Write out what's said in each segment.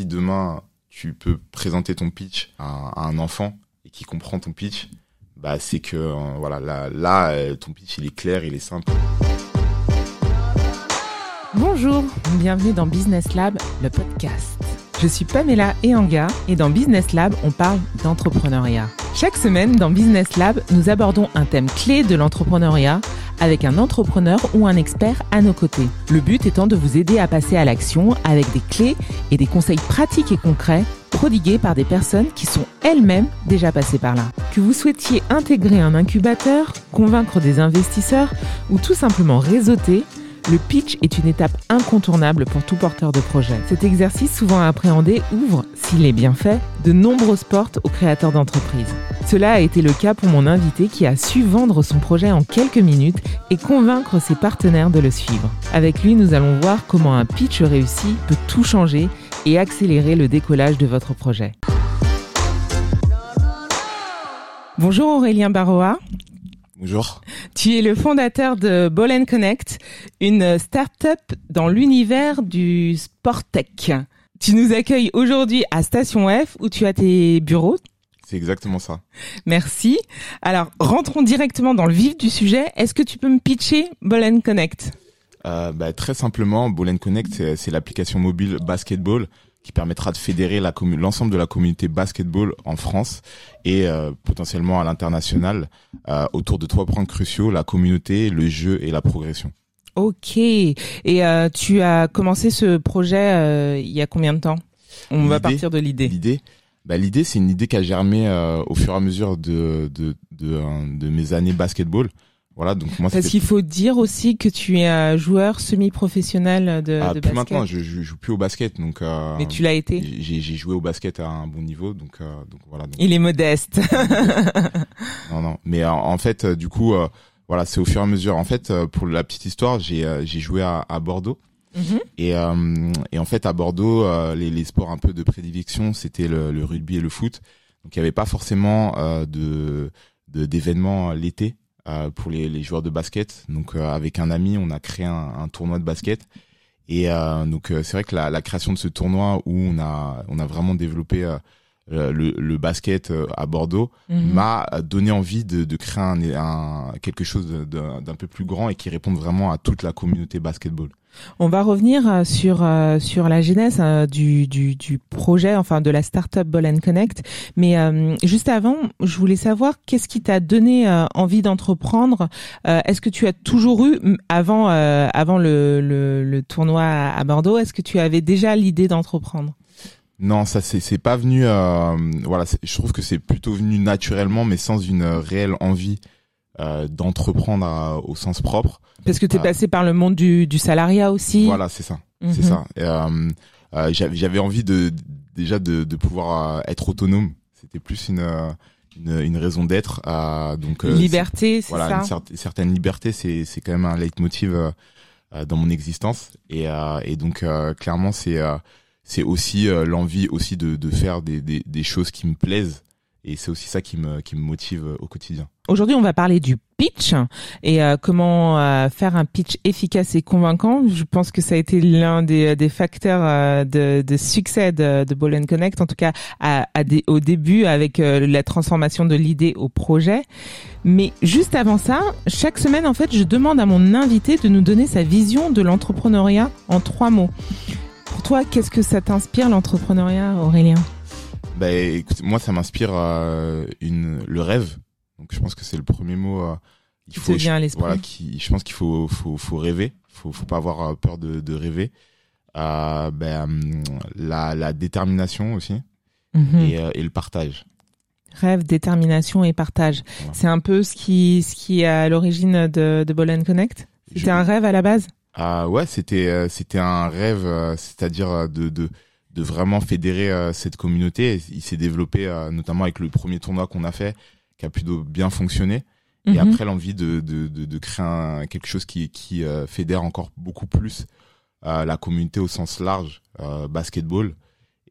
si demain tu peux présenter ton pitch à, un enfant et qui comprend ton pitch, bah c'est que euh, voilà là, là euh, ton pitch il est clair, il est simple. Bonjour, bienvenue dans Business Lab, le podcast. Je suis Pamela Eanga et dans Business Lab, on parle d'entrepreneuriat. Chaque semaine, dans Business Lab, nous abordons un thème clé de l'entrepreneuriat avec un entrepreneur ou un expert à nos côtés. Le but étant de vous aider à passer à l'action avec des clés et des conseils pratiques et concrets prodigués par des personnes qui sont elles-mêmes déjà passées par là. Que vous souhaitiez intégrer un incubateur, convaincre des investisseurs ou tout simplement réseauter, le pitch est une étape incontournable pour tout porteur de projet. Cet exercice souvent appréhendé ouvre, s'il est bien fait, de nombreuses portes aux créateurs d'entreprises. Cela a été le cas pour mon invité qui a su vendre son projet en quelques minutes et convaincre ses partenaires de le suivre. Avec lui, nous allons voir comment un pitch réussi peut tout changer et accélérer le décollage de votre projet. Bonjour Aurélien Barroa. Bonjour. Tu es le fondateur de Ball Connect, une start-up dans l'univers du sport tech. Tu nous accueilles aujourd'hui à Station F où tu as tes bureaux. C'est exactement ça. Merci. Alors, rentrons directement dans le vif du sujet. Est-ce que tu peux me pitcher Ball Connect? Euh, bah, Très simplement, Ball Connect, c'est l'application mobile basketball qui permettra de fédérer l'ensemble de la communauté basketball en France et euh, potentiellement à l'international euh, autour de trois points cruciaux la communauté, le jeu et la progression. Ok. Et euh, tu as commencé ce projet il y a combien de temps? On va partir de l'idée. L'idée, bah, l'idée c'est une idée qui a germé au fur et à mesure de de, de, de mes années basketball. Voilà, donc moi. Parce qu'il faut dire aussi que tu es un joueur semi-professionnel de, ah, de plus maintenant, je, je, joue plus au basket, donc. Euh, Mais tu l'as été. J'ai joué au basket à un bon niveau, donc euh, donc voilà. Il est modeste. non non, mais en, fait, euh, du coup, euh, voilà, c'est au fur et à mesure. En fait, pour la petite histoire, j'ai joué à, à Bordeaux. Et, et en fait à Bordeaux les, les sports un peu de prédilection c'était le, le, rugby et le foot donc il n'y avait pas forcément de d'événements l'été euh, pour les, les, joueurs de basket. Donc euh, avec un ami, on a créé un, un tournoi de basket. Et euh, donc c'est vrai que la, la, création de ce tournoi où on a on a vraiment développé le, le, basket à Bordeaux mhm. m'a donné envie de, de créer un, un, quelque chose d'un peu plus grand et qui réponde vraiment à toute la communauté basketball. On va revenir euh, sur euh, sur la genèse euh, du, du, du projet, enfin de la startup Ball and Connect. Mais juste avant, je voulais savoir qu'est-ce qui t'a donné envie d'entreprendre. est-ce que tu as toujours eu avant avant le, le, le tournoi à Bordeaux, est-ce que tu avais déjà l'idée d'entreprendre? Non, ça c'est c'est pas venu. voilà, je trouve que c'est plutôt venu naturellement, mais sans une réelle envie euh, d'entreprendre au sens propre. Parce que tu es euh, passé par le monde du, du salariat aussi. Voilà, c'est ça, c'est ça. Mhm. Euh, j'avais envie de déjà de, de pouvoir être autonome. C'était plus une, une, une raison d'être. donc liberté, c'est voilà, ça. Une certaine liberté, c'est c'est quand même un leitmotiv dans mon existence. Et, et donc clairement, c'est c'est aussi l'envie aussi de, de faire des, des, des choses qui me plaisent et c'est aussi ça qui me, qui me motive euh, au quotidien. Aujourd'hui, on va parler du pitch et euh, comment euh, faire un pitch efficace et convaincant. Je pense que ça a été l'un des, des facteurs de, de, succès de, de Connect, en tout cas à, à des, au début avec la transformation de l'idée au projet. Mais juste avant ça, chaque semaine, en fait, je demande à mon invité de nous donner sa vision de l'entrepreneuriat en trois mots. Pour toi, qu'est-ce que ça t'inspire l'entrepreneuriat, Aurélien? Bah, écoute, moi, ça m'inspire euh, une le rêve. Donc, je pense que c'est le premier mot. Euh, il faut, je, à voilà, qui, je pense qu'il faut, faut, faut rêver. Faut, faut pas avoir euh, peur de, de rêver. Euh, ben, la, la détermination aussi mhm. et, euh, et le partage. Rêve, détermination et partage. C'est un peu ce qui, ce qui est à l'origine de, de Ball Connect? C'était un rêve à la base? Ah ouais, c'était, c'était un rêve, c'est-à-dire de, de de vraiment fédérer euh, cette communauté. Il s'est développé euh, notamment avec le premier tournoi qu'on a fait, qui a plutôt bien fonctionné. Et mhm. après l'envie de, de, de, de, créer quelque chose qui, qui euh, fédère encore beaucoup plus la communauté au sens large, basketball.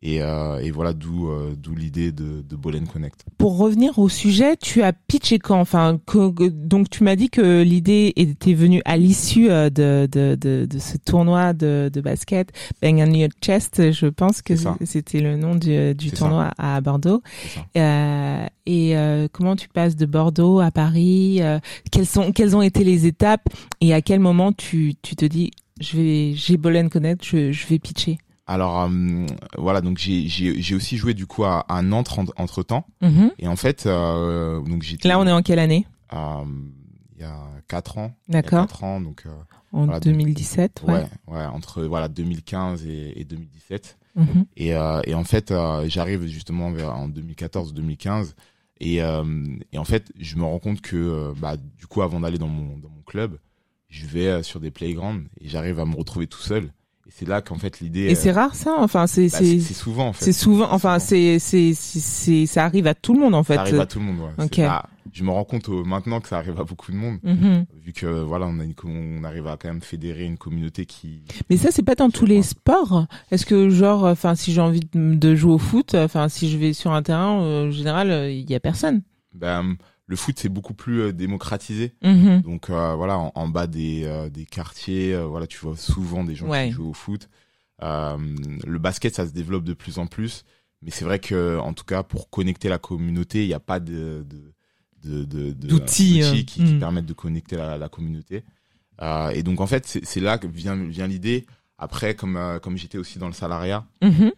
Et, euh, et voilà d'où euh, d'où l'idée de, de Connect. Pour revenir au sujet, tu as pitché quand? Enfin, que- donc tu m'as dit que l'idée était venue à l'issue euh, de, de, de, de ce tournoi de, de basket, Bang on Your Chest. Je pense que c'était le nom du, du tournoi à Bordeaux. Euh, et euh, comment tu passes de Bordeaux à Paris? Euh, Quelles sont quelles ont été les étapes? Et à quel moment tu tu te dis je vais j'ai Ball Connect, je, je vais pitcher? Alors euh, voilà, donc j'ai aussi joué du coup à, à Nantes entre temps. Mhm. Et en fait, euh, donc j'étais Là, on est en quelle année euh, il y a quatre ans. D'accord. ans, donc En Voilà, donc- 2017. Ouais. ouais, ouais, entre voilà 2015 et, et 2017. Mhm. Et, et en fait, j'arrive justement vers, en 2014-2015. Et, et en fait, je me rends compte que, bah, du coup, avant d'aller dans mon, dans mon club, je vais sur des playgrounds et j'arrive à me retrouver tout seul. Et c'est là qu'en fait, l'idée. Et c'est euh, rare ça Enfin, c'est bah, c'est c'est c'est souvent, en fait. c'est souvent. Enfin, c'est c'est c'est c'est- ça arrive à tout le monde en fait. Ça arrive à tout le monde, ouais. Ok. C'est- je me rends compte euh, maintenant que ça arrive à beaucoup de monde. Mhm. Vu que, voilà, on, a une, on arrive à quand même fédérer une communauté qui. Mais ça, c'est pas dans tous les sports. Est-ce que genre, enfin, si j'ai envie de, de jouer au foot, enfin, si je vais sur un terrain, euh, en général, euh, il y a personne? Ben, le foot, c'est beaucoup plus euh, démocratisé. Mhm. Donc euh, voilà, en, en bas des, euh, des quartiers, voilà, tu vois souvent des gens Ouais. qui jouent au foot. Le basket, ça se développe de plus en plus, mais c'est vrai que en tout cas pour connecter la communauté, il n'y a pas de de de, de- de- D'outils, qui, qui mm. permettent de connecter la, la communauté. Et donc en fait, c'est là que vient vient l'idée. Après, comme comme j'étais aussi dans le salariat, Mhm.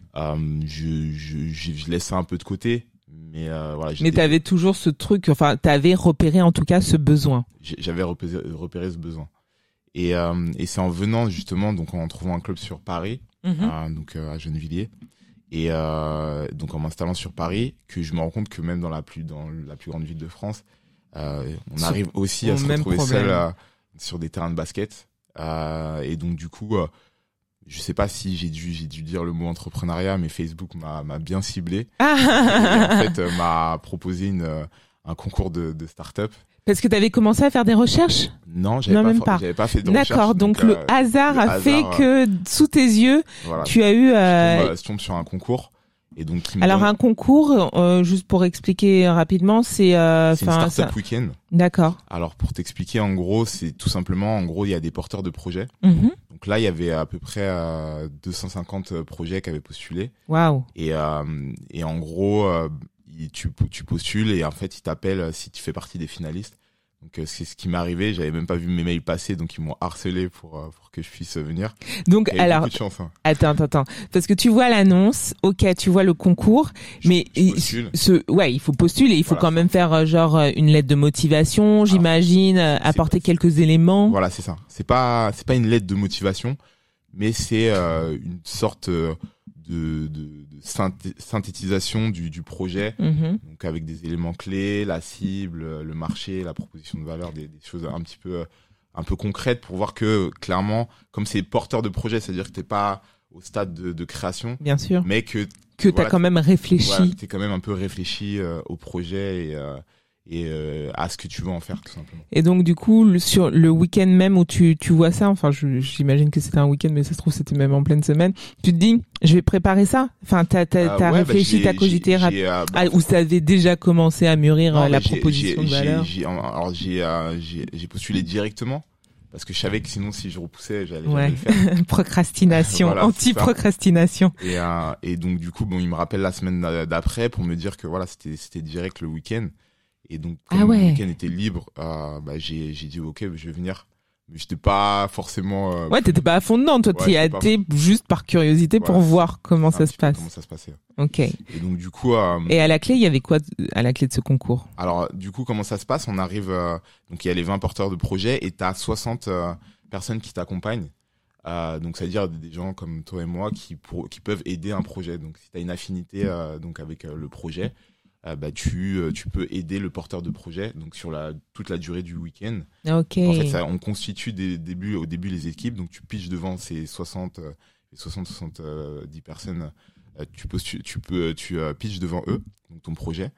je, je je je laisse ça un peu de côté, mais euh, voilà. Mais t'avais toujours ce truc. Enfin, t'avais repéré en tout cas ce besoin. j'avais repéré, repéré ce besoin. Et, euh, et c'est en venant justement, donc en trouvant un club sur Paris, Mhm. à, donc euh, à Gennevilliers, et euh, donc en m'installant sur Paris, que je me rends compte que même dans la plus dans la plus grande ville de France, euh, on Sur- arrive aussi à se retrouver problème. seul euh, sur des terrains de basket. Euh, et donc du coup, euh, je sais pas si j'ai dû j'ai dû dire le mot entrepreneuriat, mais Facebook m'a m'a bien ciblé. Et Ah en fait, euh, m'a proposé une euh, un concours de, de start-up. Parce que t'avais commencé à faire des recherches? Non, j'avais Non, pas, même pas. j'avais pas fait de recherche. D'accord. Donc, le euh, hasard le a fait hasard, que sous tes yeux, voilà, tu as eu. je, euh, tombe, euh, je tombe sur un concours et donc Alors donne- un concours, euh, juste pour expliquer rapidement, c'est. euh, c'est une startup ça- week-end. D'accord. Alors pour t'expliquer, en gros, c'est tout simplement, en gros, il y a des porteurs de projets. Mhm. Donc là, il y avait à peu près euh, 250 projets qui avaient postulé Waouh. et euh, et en gros, euh, tu postules et en fait, ils t'appellent si tu fais partie des finalistes. Donc euh, c'est ce qui m'est arrivé. J'avais même pas vu mes mails passer, donc ils m'ont harcelé pour euh, pour que je puisse venir. Donc Et alors, de chance. hein. attends, attends, attends, parce que tu vois l'annonce, ok, tu vois le concours, Je- mais je ce, ouais, il faut postuler, il faut Voilà. quand même faire euh, genre euh, une lettre de motivation, j'imagine, apporter pas- quelques éléments. Voilà, c'est ça. C'est pas c'est pas une lettre de motivation, mais c'est euh, une sorte euh, de, de, de synthé- synthétisation du, du projet, Mhm. donc avec des éléments clés, la cible, le marché, la proposition de valeur, des, des choses un petit peu euh, un peu concrètes pour voir que clairement, comme c'est porteur de projet, c'est-à-dire que t'es pas au stade de, de création, Bien sûr. mais que Que voilà, quand même réfléchi. voilà, t'es quand même un peu réfléchi euh, au projet et, euh, et euh, à ce que tu veux en faire tout simplement. Et donc du coup, le- sur le week-end même où tu, tu vois ça, enfin j'imagine que c'était un week-end, mais ça se trouve c'était même en pleine semaine, tu te dis, je vais préparer ça. Enfin, t'as t'as t'as ouais, bah, réfléchi, j'ai- t'as cogité rapidement. bah, Ah, ou ça avait déjà commencé à mûrir Non, euh, la proposition de valeur. alors j'ai euh, j'ai postulé directement parce que je savais que sinon si je repoussais j'allais Ouais. jamais le faire. Procrastination, Voilà, c'est anti-procrastination. Et, euh, et donc du coup bon il me rappelle la semaine d'a- d'après pour me dire que voilà c'était c'était direct le week-end et donc comme Ah ouais. le week-end était libre euh, bah, j'ai dit ok je vais venir mais j'étais pas forcément euh, Ouais, t'étais pas à fond dedans, toi, Ouais, t'y pas été juste par curiosité pour voir comment ça se passe. comment ça se passait. Ok. Et donc du coup euh, Et à la clé, il y avait quoi à la clé de ce concours? Alors, du coup, comment ça se passe? On arrive, euh, donc il y a les 20 porteurs de projets et tu as 60 euh, personnes qui t'accompagnent. Euh, donc, c'est-à-dire des gens comme toi et moi qui, pour, qui peuvent aider un projet. Donc, si tu as une affinité euh, donc avec euh, le projet, euh, bah, tu, euh, tu peux aider le porteur de projet donc sur la, toute la durée du week-end. En fait, ça, on constitue des débuts, au début les équipes. Donc, tu pitches devant ces 60, euh, les 60, 70 personnes. euh, tu, tu peux, tu euh, pitches devant eux, donc ton projet.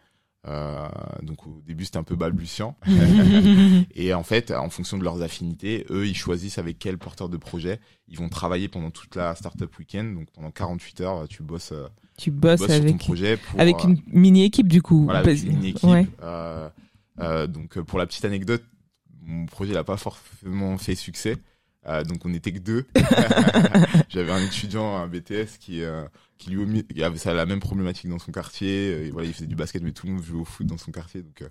Euh, donc au début c'était un peu balbutiant. et en fait, en fonction de leurs affinités, eux ils choisissent avec quel porteur de projet ils vont travailler pendant toute la startup week-end. Donc pendant 48 heures, tu bosses. Tu bosses avec, ton projet pour, avec euh, une mini équipe du coup. voilà, avec une équipe. Ouais. Euh, euh, donc pour la petite anecdote, mon projet n'a pas forcément fait succès. Euh, donc on n'était que deux. J'avais un étudiant, un BTS qui euh, qui lui qui avait ça la même problématique dans son quartier. Et voilà, il faisait du basket, mais tout le monde jouait au foot dans son quartier. Donc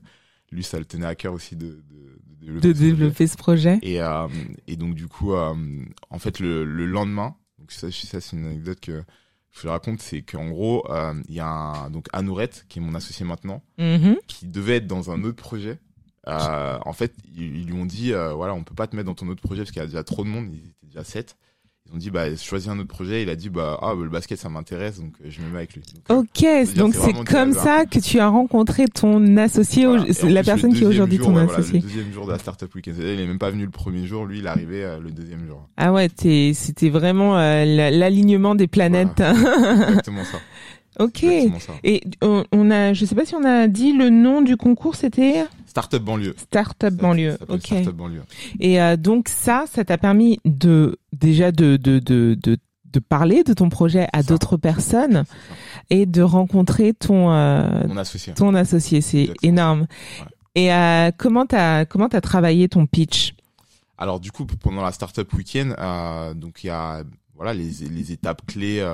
lui, ça le tenait à cœur aussi de, de, de développer. de ce projet. développer ce projet. Et, et donc du coup, en fait, le, le lendemain, donc ça, ça c'est une anecdote que je raconte, c'est qu'en gros, euh, il y a un, donc Anourette, qui est mon associé maintenant, Mhm. qui devait être dans un autre projet. Euh, en fait, ils, ils lui ont dit, euh, voilà, on peut pas te mettre dans ton autre projet parce qu'il y a déjà trop de monde, ils étaient déjà sept. Ils ont dit, bah, choisis un autre projet. Il a dit, bah, ah, bah, le basket, ça m'intéresse, donc euh, je me mets avec lui. Donc, euh, Ok, donc c'est comme ça que tu as rencontré ton associé, voilà. Plus, la personne qui est aujourd'hui jour, ton ouais, voilà, associé. le deuxième jour de la startup weekend. Il est même pas venu le premier jour, lui, il est arrivé euh, le deuxième jour. Ah ouais, t'es- c'était vraiment euh, la- l'alignement des planètes. Exactement ça. Ok. Et on, on a, je sais pas si on a dit le nom du concours, c'était Startup banlieue. Startup banlieue. Ça Ok. Startup banlieue. Et euh, donc ça, ça t'a permis de déjà de de de de, de parler de ton projet à d'autres personnes et de rencontrer ton euh, Mon associé. ton associé. C'est énorme. Ouais. Et euh, comment t'as comment t'as travaillé ton pitch? Alors du coup, pendant la startup week-end, euh, donc il y a voilà les, les étapes clés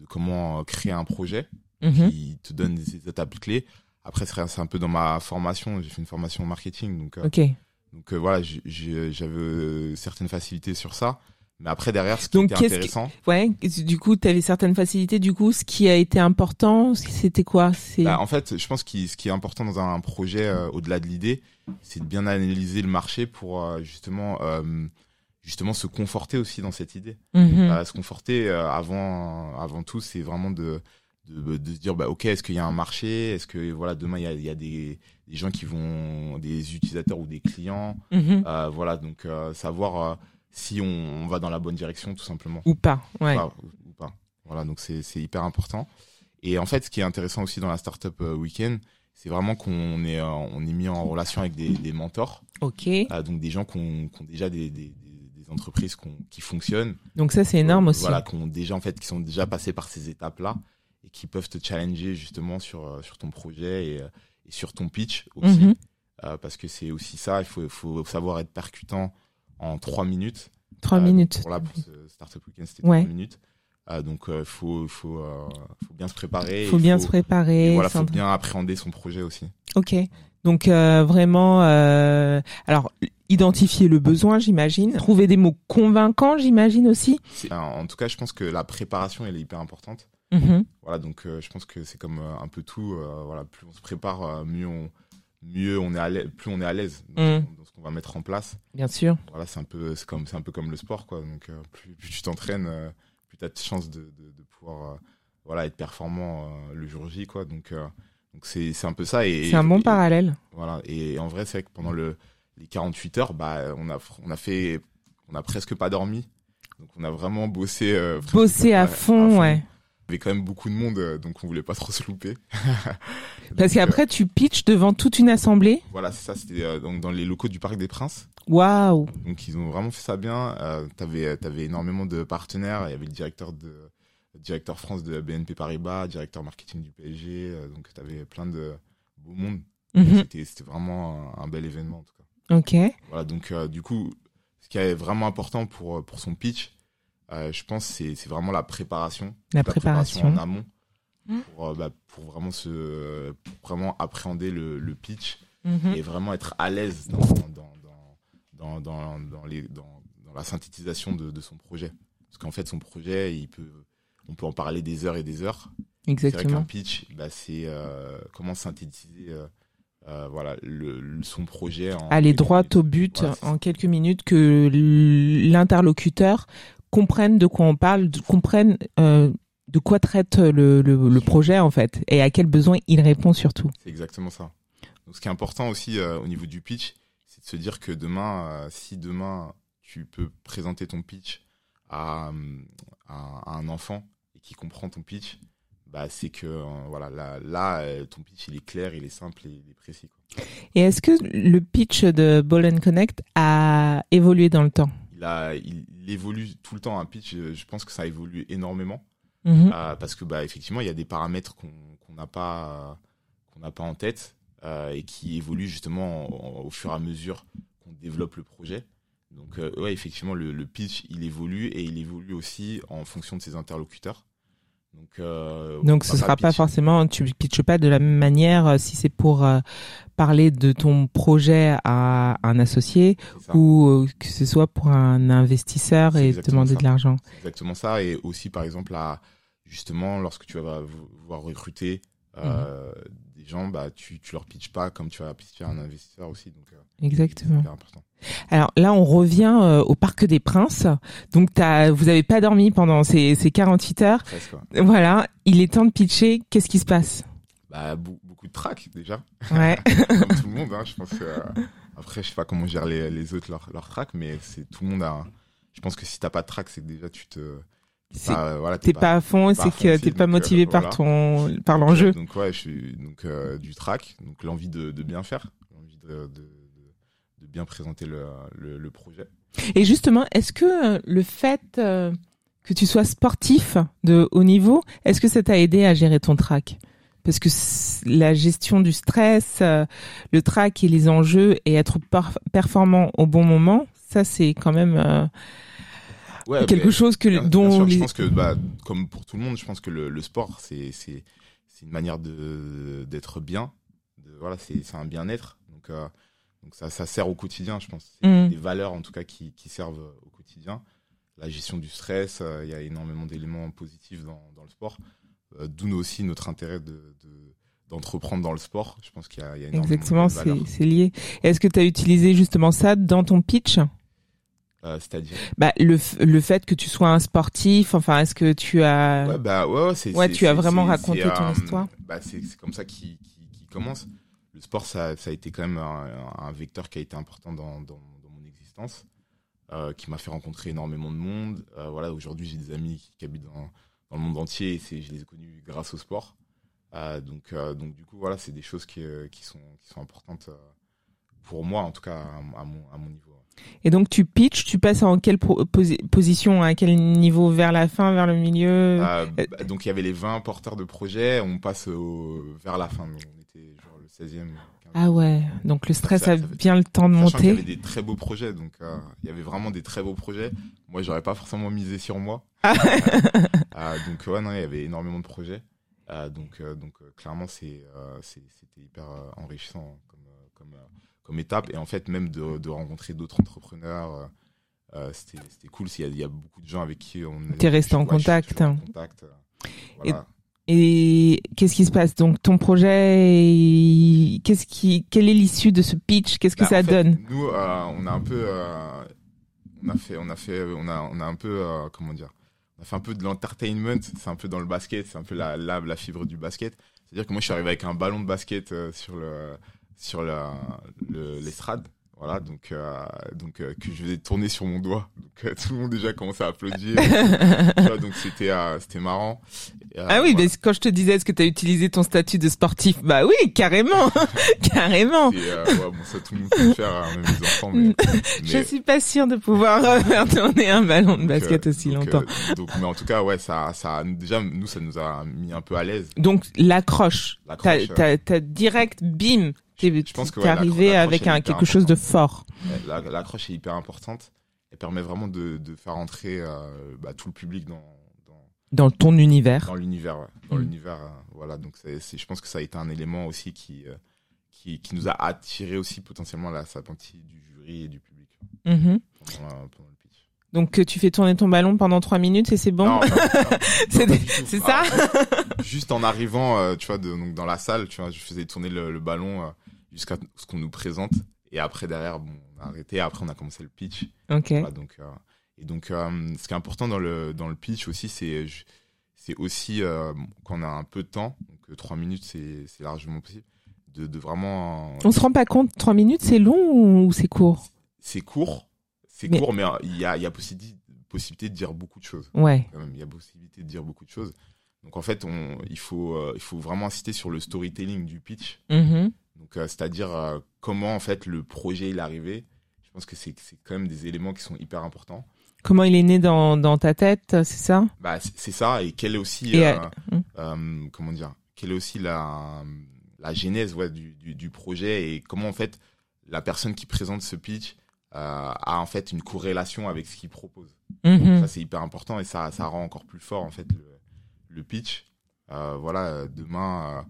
de comment euh, créer un projet. Mhm. qui te donne des étapes clés. Après, c'est un peu dans ma formation. J'ai fait une formation en marketing, donc euh, Ok. donc euh, voilà, j'avais certaines facilités sur ça. Mais après derrière, ce qui Donc, était intéressant, Ouais. Du coup, t'avais certaines facilités. Du coup, ce qui a été important, c'était quoi? C'est bah, en fait, je pense que ce qui est important dans un projet, euh, au-delà de l'idée, c'est de bien analyser le marché pour justement justement se conforter aussi dans cette idée. Mhm. Bah, se conforter euh, avant avant tout c'est vraiment de de, de se dire bah ok est-ce qu'il y a un marché? Est-ce que voilà demain il y a, il y a des, des gens qui vont des utilisateurs ou des clients? Mhm. Euh, voilà donc euh, savoir euh, si on, on va dans la bonne direction tout simplement Ou pas. Ouais. Ou, ou pas voilà donc c'est c'est hyper important et en fait ce qui est intéressant aussi dans la startup weekend c'est vraiment qu'on est on est mis en relation avec des, des mentors Ok. donc des gens qui ont, qui ont déjà des, des, des- entreprises qui fonctionnent Donc ça, c'est énorme euh, aussi. Voilà, qui ont déjà en fait, qui sont déjà passés par ces étapes-là et qui peuvent te challenger justement sur euh, sur ton projet et, euh, et sur ton pitch aussi, Mhm. Euh, parce que c'est aussi ça. Il faut faut savoir être percutant en trois minutes. Trois minutes. Pour là, pour ce startup weekend, c'était Ouais. trois minutes. Euh, donc euh, faut faut euh, faut bien se préparer. faut bien se préparer. voilà, faut bien appréhender son projet aussi. Ok. Donc vraiment, alors identifier le besoin, j'imagine. Trouver des mots convaincants, j'imagine aussi. C'est- En tout cas, je pense que la préparation elle est hyper importante. Mhm. Voilà, donc euh, je pense que c'est comme euh, un peu tout. euh, voilà, plus on se prépare, euh, mieux on, mieux on est à l'aise, plus on est à l'aise dans, Mm. dans ce qu'on va mettre en place. Bien sûr. Voilà, c'est un peu, c'est comme, c'est un peu comme le sport, quoi. Donc euh, plus, plus tu t'entraînes, euh, plus tu as de chances de, de, de pouvoir, euh, voilà, être performant euh, le jour J, quoi. Donc, euh, donc c'est, c'est un peu ça. Et C'est un bon et- parallèle. Voilà. Et en vrai, c'est vrai que pendant le, les 48 heures, bah, on a, on a fait, on a presque pas dormi. Donc on a vraiment bossé. euh, Bosser à fond, ouais. Il y avait quand même beaucoup de monde, euh, donc on voulait pas trop se louper. Parce euh, qu'après, tu pitches devant toute une assemblée. voilà, c'est ça. C'était euh, donc dans les locaux du Parc des Princes. Waouh. Donc ils ont vraiment fait ça bien. T'avais t'avais énormément de partenaires. Il y avait le directeur de le directeur France de BNP Paribas, directeur marketing du PSG. donc t'avais plein de beaux monde. C'était c'était vraiment un, un bel événement en tout cas. Ok. Voilà donc euh, du coup ce qui est vraiment important pour pour son pitch, euh, je pense c'est c'est vraiment la préparation. La en préparation. amont Mhm. pour euh, bah, pour vraiment se pour vraiment appréhender le, le pitch Mhm. et vraiment être à l'aise dans, dans, dans, dans, dans, dans les, dans, dans la synthétisation de, de son projet. Parce qu'en fait, son projet, il peut, on peut en parler des heures et des heures. C'est vrai qu'un Exactement. pitch, bah, c'est euh, comment synthétiser euh, euh, voilà, le, son projet. En Aller droit minutes. au but Voilà, en quelques minutes que l'interlocuteur comprenne de quoi on parle, de- comprenne euh, de quoi traite le, le, le projet en fait et à quel besoin il répond surtout. C'est exactement ça. Donc, ce qui est important aussi euh, au niveau du pitch, c'est de se dire que demain, si demain tu peux présenter ton pitch à, à, à un enfant et qui comprend ton pitch, bah c'est que euh, voilà là, là euh, ton pitch il est clair, il est simple et il est précis. Quoi. Et est-ce que le pitch de Ball Connect a évolué dans le temps? Il a il, évolue tout le temps un pitch. Je pense que ça évolue énormément Mhm. euh, parce que bah effectivement il y a des paramètres qu'on n'a pas qu'on n'a pas en tête euh, et qui évoluent justement en- en- au fur et à mesure qu'on développe le projet. Donc euh, ouais effectivement le, le pitch il évolue et il évolue aussi en fonction de ses interlocuteurs. Donc euh, on Donc ce sera pas forcément, tu pitches pas de la même manière euh, si c'est pour euh, parler de ton projet à un associé ou euh, que ce soit pour un investisseur et demander ça. de l'argent. Exactement ça. Et aussi, par exemple, à, justement, lorsque tu vas vou- vouloir recruter euh, des gens, bah, tu, tu leur pitches pas comme tu vas pitcher un investisseur aussi. Donc, euh, Exactement. Alors là, on revient euh, au Parc des Princes. Donc t'as, vous avez pas dormi pendant ces, ces 48 heures. Presque. Voilà, il est temps de pitcher. Qu'est-ce qui se passe? Bah, beaucoup de trac, déjà. Ouais. comme tout le monde, hein, je pense euh, après, je sais pas comment gèrent les, les autres leur, leur trac, mais c'est tout le monde a, je pense que si t'as pas de trac, c'est que déjà, tu te, C'est- voilà, T'es pas à fond, c'est que t'es pas euh, motivé par voilà. ton, par l'enjeu. euh, Donc ouais, je suis donc euh, du track, donc l'envie de, de bien faire, l'envie de, de, de, de bien présenter le, le, le projet. Et justement, est-ce que le fait euh, que tu sois sportif de haut niveau, est-ce que ça t'a aidé à gérer ton track? Parce que la gestion du stress, le track et les enjeux et être per- performant au bon moment, ça c'est quand même Ouais, quelque chose que bien- bien dont sûr, les- je pense que bah, comme pour tout le monde, je pense que le, le sport c'est c'est c'est une manière de d'être bien, de, voilà, c'est c'est un bien-être. Donc euh, donc ça ça sert au quotidien, je pense. C'est Mhm. des valeurs en tout cas qui qui servent au quotidien. La gestion du stress, euh, il y a énormément d'éléments positifs dans dans le sport. Euh, D'où aussi notre intérêt de, de d'entreprendre dans le sport. Je pense qu'il y a, il y a énormément exactement c'est lié. Est-ce que tu as utilisé justement ça dans ton pitch? Euh, C'est-à-dire bah, le, le fait que tu sois un sportif, enfin, est-ce que tu as... Ouais, bah, ouais, ouais, c'est, Ouais, c'est- tu as vraiment raconté ton euh, histoire. Bah, c'est, comme ça qui, qui commence. Le sport, ça, ça a été quand même un, un vecteur qui a été important dans, dans, dans mon existence, euh, qui m'a fait rencontrer énormément de monde. Euh, voilà, aujourd'hui, j'ai des amis qui, qui habitent dans, dans le monde entier et je les ai connus grâce au sport. Donc, donc, du coup, voilà, c'est des choses qui, qui, sont, qui sont importantes pour moi, en tout cas, à, à mon, à mon niveau. Et donc tu pitches, tu passes en quelle posi- position, à quel niveau, vers la fin, vers le milieu Euh, bah, donc il y avait les 20 porteurs de projet, on passe au, vers la fin, donc on était genre le 16e. 15e. Ah ouais, donc le stress Ça- a ça fait- bien le temps de Sachant qu'il y avait monter. des très beaux projets, donc euh, il y avait vraiment des très beaux projets. Moi, j'aurais pas forcément misé sur moi. Euh, donc ouais, non, il y avait énormément de projets. Euh, donc donc clairement, c'est c'était hyper enrichissant comme comme comme étape. Et en fait, même de, de rencontrer d'autres entrepreneurs. euh, euh, c'était cool il y, a, il y a beaucoup de gens avec qui on T'es resté en contact. toujours en contact, euh, voilà. Et qu'est-ce qui se passe? Donc ton projet, qu'est-ce qui, quelle est l'issue de ce pitch? Qu'est-ce que Bah, ça fait, donne? Nous, euh, on a un peu, euh, on a fait, on a fait, on a, on a un peu, comment dire, on a fait un peu de l'entertainment. C'est un peu dans le basket, c'est un peu la, la, la fibre du basket. C'est-à-dire que moi, je suis arrivé avec un ballon de basket sur le, sur la, le, l'estrade. Voilà, donc, euh, donc euh, que je faisais tourner sur mon doigt. Donc euh, tout le monde déjà commençait à applaudir. Vois, donc c'était, euh, c'était marrant. Et, euh, Ah oui, voilà. mais quand je te disais, est-ce que tu as utilisé ton statut de sportif? Bah oui, carrément, carrément. Et, euh, ouais, bon, ça tout le monde peut le faire, hein, même les enfants. Mais, Je mais- suis pas sûre de pouvoir faire tourner un ballon de Donc, basket aussi donc, longtemps. donc, mais en tout cas, ouais, ça, ça, déjà, nous, ça nous a mis un peu à l'aise. Donc l'accroche, t'as, L'accroche, t'as, t'as direct, bim, t'es, ouais, arrivé avec un, quelque chose de fort. la- L'accroche est hyper importante. Elle permet vraiment de, de faire entrer euh, bah, tout le public dans, dans, Dans ton univers. dans l'univers. ouais. Dans Mm. l'univers, euh, voilà. Donc, c'est, je pense que ça a été un élément aussi qui, euh, qui, qui nous a attiré aussi potentiellement la sympathie du jury et du public Mhm. pendant, la- pendant le pitch. Donc tu fais tourner ton ballon pendant trois minutes et c'est bon C'est Ah, ça? juste en arrivant, euh, tu vois, de, donc dans la salle, tu vois, je faisais tourner le, le ballon euh, jusqu'à ce qu'on nous présente. Et après, derrière, bon, on a arrêté. Après, on a commencé le pitch. Ok. Voilà, donc, euh, et donc, ce qui est important dans le, dans le pitch aussi, c'est, c'est aussi, quand on a un peu de temps, donc trois minutes, c'est, c'est largement possible, de, de vraiment. On se rend pas compte, trois minutes c'est long ou c'est court? C'est court, c'est Mais- court, mais euh, il y a, il y a possibilité, possibilité de dire beaucoup de choses. Ouais. Il y a possibilité de dire beaucoup de choses. Donc en fait, on, il faut euh, il faut vraiment insister sur le storytelling du pitch. Mhm. Donc euh, c'est-à-dire euh, comment en fait le projet il est arrivé. Je pense que c'est c'est quand même des éléments qui sont hyper importants. Comment il est né dans, dans ta tête, c'est ça? Bah c'est c'est ça et quelle est aussi Et, euh, comment dire quelle est aussi la la genèse ouais, du, du du projet et comment en fait la personne qui présente ce pitch a en fait une corrélation avec ce qu'il propose. Mhm. Ça, c'est hyper important et ça, ça rend encore plus fort, en fait, le, le pitch. Euh, voilà, euh, demain.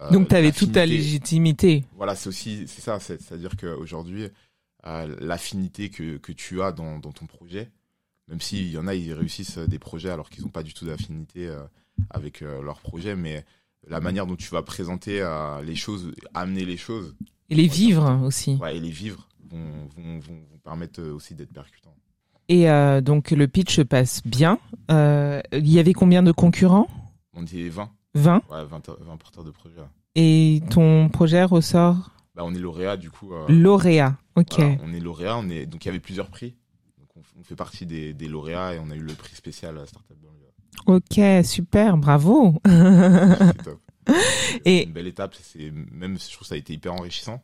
euh, euh, Donc, tu avais toute ta légitimité. Voilà, c'est aussi, c'est ça, c'est- c'est-à-dire qu'aujourd'hui, euh, l'affinité que, que tu as dans, dans ton projet, même s'il y en a, ils réussissent des projets alors qu'ils n'ont pas du tout d'affinité euh, avec euh, leur projet, mais la manière dont tu vas présenter euh, les choses, amener les choses, Et les vivre aussi. ouais, et les vivre, vont, vont, vont, vont permettre euh, aussi d'être percutants. Et euh, donc, le pitch se passe bien. Euh, Il y avait combien de concurrents? On était 20, 20. ouais, 20, 20 porteurs de projet. ouais. Et ton projet ressort? Bah, on est lauréat du coup. euh, lauréat. Ok. voilà, on est lauréat, on est donc il y avait plusieurs prix. Donc on, fait partie des, des lauréats et on a eu le prix spécial à Startup. Ok, super, bravo. C'est top. Et- une belle étape, c'est même je trouve que ça a été hyper enrichissant.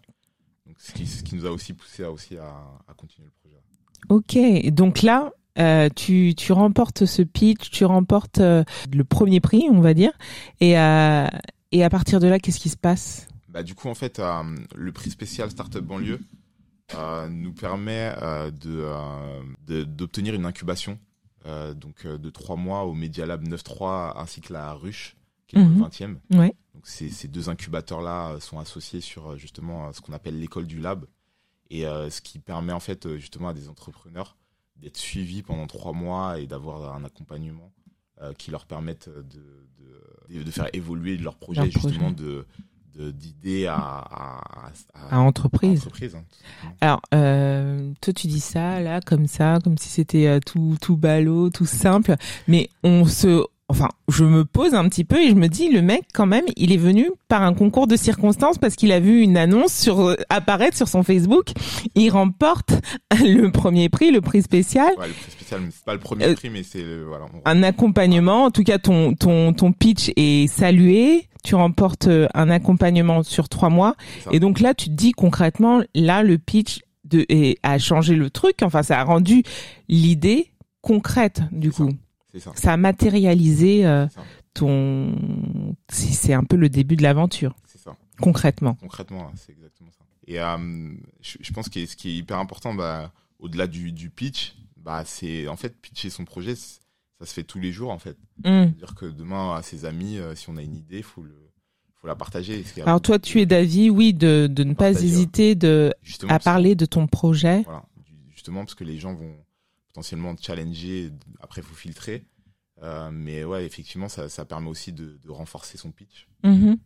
Donc ce qui, ce qui nous a aussi poussé à aussi à, à continuer le projet. Ok, donc là, euh, tu, tu remportes ce pitch, tu remportes euh, le premier prix, on va dire. Et, euh, et à partir de là, qu'est-ce qui se passe? Bah du coup en fait le prix spécial Startup Banlieue nous permet de de- d'obtenir une incubation donc de trois mois au Media Lab 9.3 ainsi que la ruche qui est Mhm. le 20e. Ouais. Donc ces, ces deux incubateurs-là euh, sont associés sur euh, justement euh, ce qu'on appelle l'école du lab, et euh, ce qui permet en fait justement à des entrepreneurs d'être suivis pendant trois mois et d'avoir un accompagnement euh, qui leur permette de, de, de faire évoluer leur projet Leur justement de de- d'idée à, à, à, À entreprise. entreprise, hein. Alors, euh, toi, tu dis ça, là, comme ça, comme si c'était tout, tout ballot, tout simple. Mais on se, enfin, je me pose un petit peu et je me dis, le mec, quand même, il est venu par un concours de circonstances parce qu'il a vu une annonce sur euh, apparaître sur son Facebook. Il remporte le premier prix, le prix spécial. Ouais, le prix spécial, mais c'est pas le premier Euh, prix, mais c'est le- voilà. un accompagnement. En tout cas, ton ton ton pitch est salué. Tu remportes euh, un accompagnement sur trois mois. Et donc là, tu te dis concrètement, là, le pitch de et a changé le truc. Enfin, ça a rendu l'idée concrète du ça. Ça. Ça a matérialisé euh, ton. C'est un peu le début de l'aventure, C'est ça. concrètement. Concrètement, c'est exactement ça. Et euh, je, je pense que ce qui est hyper important, bah, au-delà du, du pitch, bah, c'est en fait pitcher son projet, ça se fait tous les jours en fait. Hum. C'est-à-dire que demain, à ses amis, euh, si on a une idée, faut le, faut la partager. A Alors toi, tu es d'avis, oui, de de ne pas Partager, hésiter de justement à parler de ton projet. Voilà, justement parce que les gens vont potentiellement te challenger. Après, faut filtrer. Euh, mais ouais, effectivement, ça, ça permet aussi de, de renforcer son pitch. Mhm.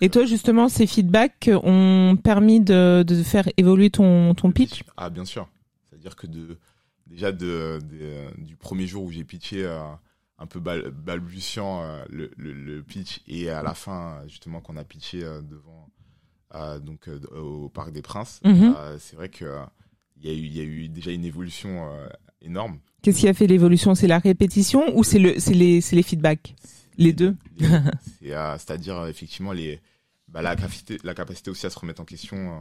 Et toi, justement, ces feedbacks ont permis de, de faire évoluer ton, ton pitch Ah, bien sûr. C'est-à-dire que de, déjà de, du premier jour où j'ai pitché euh, un peu bal- balbutiant euh, le, le, le pitch et à la fin, justement, qu'on a pitché devant, donc, au Parc des Princes, Mhm. c'est vrai que il y, a eu- il y a eu déjà une évolution euh, énorme. Qu'est-ce qui a fait l'évolution? C'est la répétition ou c'est le, c'est les, feedbacks? Les deux C'est-à-dire, euh, effectivement, les, bah, la, capacité, la capacité aussi à se remettre en question, euh,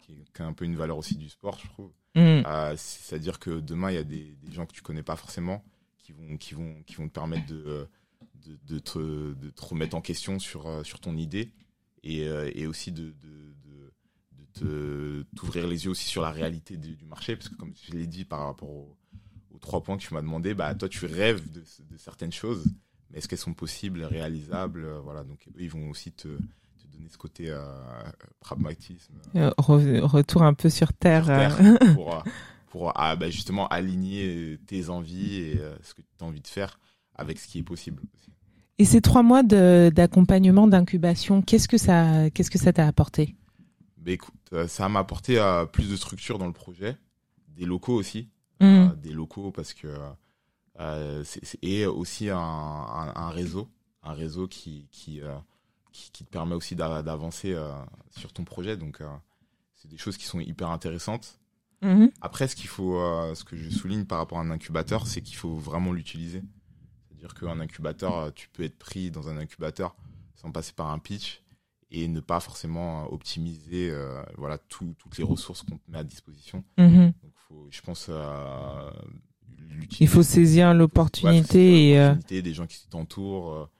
qui, est, qui est un peu une valeur aussi du sport, je trouve. Mhm. Euh, C'est-à-dire que demain, il y a des, des gens que tu connais pas forcément qui vont, qui vont, qui vont te permettre de, de, de, te, de te remettre en question sur, sur ton idée et, et aussi de, t'ouvrir les yeux aussi sur la réalité du, du marché. Parce que comme je l'ai dit par rapport aux, aux trois points que tu m'as demandé, bah, toi, tu rêves de, de certaines choses, mais est-ce qu'elles sont possibles, réalisables euh, Voilà, donc eux, ils vont aussi te, te donner ce côté euh, pragmatisme. Euh, re- retour un peu sur terre. sur terre pour, pour ah, bah, justement aligner tes envies et euh, ce que tu as envie de faire avec ce qui est possible. aussi. Et ces trois mois d'accompagnement, d'incubation, qu'est-ce que ça, qu'est-ce que ça t'a apporté? Bah, écoute, euh, ça m'a apporté euh, plus de structure dans le projet, des locaux aussi, Mhm. euh, des locaux parce que c'est- c'est- et aussi un, un, un réseau, un réseau qui qui, qui, qui te permet aussi d'a- d'avancer sur ton projet. Donc c'est des choses qui sont hyper intéressantes. Après, ce qu'il faut, ce que je souligne par rapport à un incubateur, c'est qu'il faut vraiment l'utiliser. C'est-à-dire qu'un incubateur, tu peux être pris dans un incubateur sans passer par un pitch et ne pas forcément optimiser voilà toutes les ressources qu'on te met à disposition. Mhm. Donc faut, je pense euh, il faut saisir l'opportunité et euh, des gens qui t'entourent euh,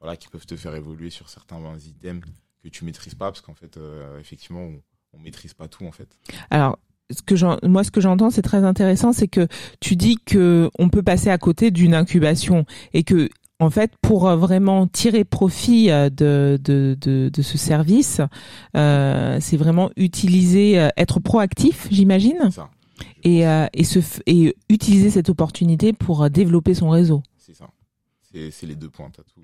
voilà qui peuvent te faire évoluer sur certains items que tu maîtrises pas parce qu'en fait effectivement on, on maîtrise pas tout en fait. Alors ce que moi ce que j'entends c'est très intéressant c'est que tu dis que on peut passer à côté d'une incubation et que en fait, pour euh, vraiment tirer profit euh, de, de, de, de ce service, euh, c'est vraiment utiliser, euh, être proactif, j'imagine, et, euh, et, se et utiliser cette opportunité pour développer son réseau. C'est ça. C'est les deux points. As tout,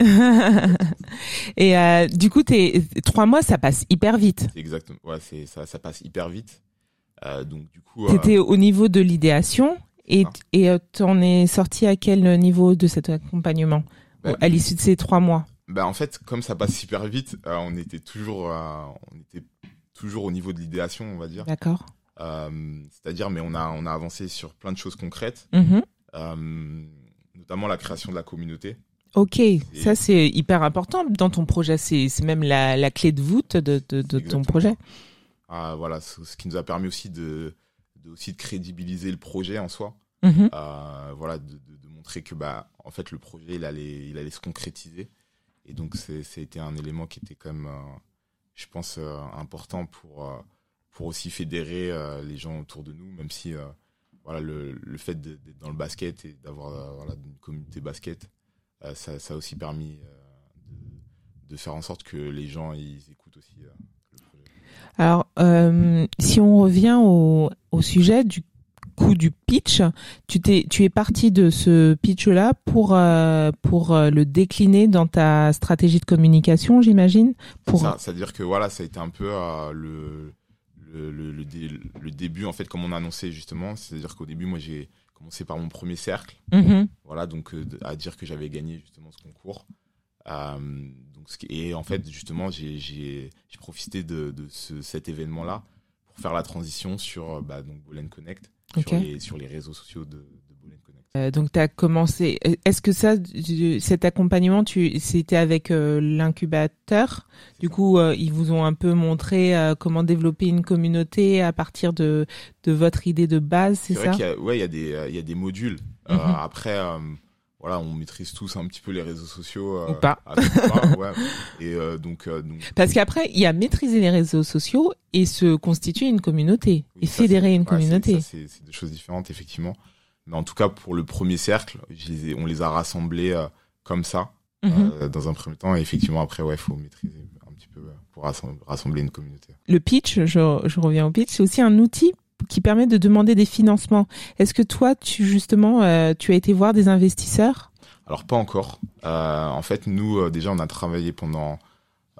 et euh, du coup, tes trois mois, ça passe hyper vite. Exactement. Ouais, c'est ça, ça passe hyper vite. Euh, donc du coup. T'étais au niveau de l'idéation et et euh, t'en es sorti à quel niveau de cet accompagnement? Bah, à l'issue de ces trois mois? Bah en fait, comme ça passe super vite, euh, on était toujours euh, on était toujours au niveau de l'idéation, on va dire. D'accord. C'est-à-dire, mais on a on a avancé sur plein de choses concrètes, mmh. notamment la création de la communauté. Ok, ça c'est hyper important dans ton projet. C'est même la, la clé de voûte de, de, de ton projet. Ah, voilà, ce qui nous a permis aussi de, de aussi de crédibiliser le projet en soi. Mhm. Euh, voilà, de, de, montrer que bah en fait le projet il allait il allait se concrétiser. Et donc c'était un élément qui était quand même, euh, je pense, euh, important pour pour aussi fédérer les gens autour de nous, même si voilà le, le fait d'être dans le basket et d'avoir voilà une communauté basket, ça, ça a aussi permis de, de, faire en sorte que les gens ils écoutent aussi alors, euh, si on revient au, au, sujet du coup du pitch, tu t'es, tu es parti de ce pitch-là pour euh, pour euh, le décliner dans ta stratégie de communication, j'imagine. Pour c'est-à-dire que voilà, ça a été un peu euh, le le, le, le, début en fait, comme on a annoncé justement, c'est-à-dire qu'au début, moi, j'ai commencé par mon premier cercle. Mm-hmm. Voilà, donc à dire que j'avais gagné justement ce concours. Euh, et en fait, justement, j'ai profité de, de ce, cet événement-là pour faire la transition sur euh, bah, donc Boulen Connect, sur, les, sur, les, réseaux sociaux de, de Connect. Euh, donc, tu as commencé. Est-ce que ça, cet accompagnement, c'était avec euh, l'incubateur? Du coup, euh, ils vous ont un peu montré comment développer une communauté à partir de, de votre idée de base, c'est ça? Ouais, il y, a des, il y a des modules. Mm -hmm. après voilà, on maîtrise tous un petit peu les réseaux sociaux. Euh, Ou pas. ouais. Et euh, donc, euh, donc, Parce qu'après, il y a maîtriser les réseaux sociaux et se constituer une communauté et fédérer une communauté. C'est deux choses différentes, effectivement. Mais en tout cas, pour le premier cercle, les ai, on les a rassemblés euh, comme ça, mm -hmm. dans un premier temps. Et effectivement, après, ouais, faut maîtriser un petit peu pour rassembler une communauté. Le pitch, je, je reviens au pitch, c'est aussi un outil qui permet de demander des financements. Est-ce que toi, tu justement, euh, tu as été voir des investisseurs? Alors pas encore. Euh, en fait, nous euh, déjà, on a travaillé pendant,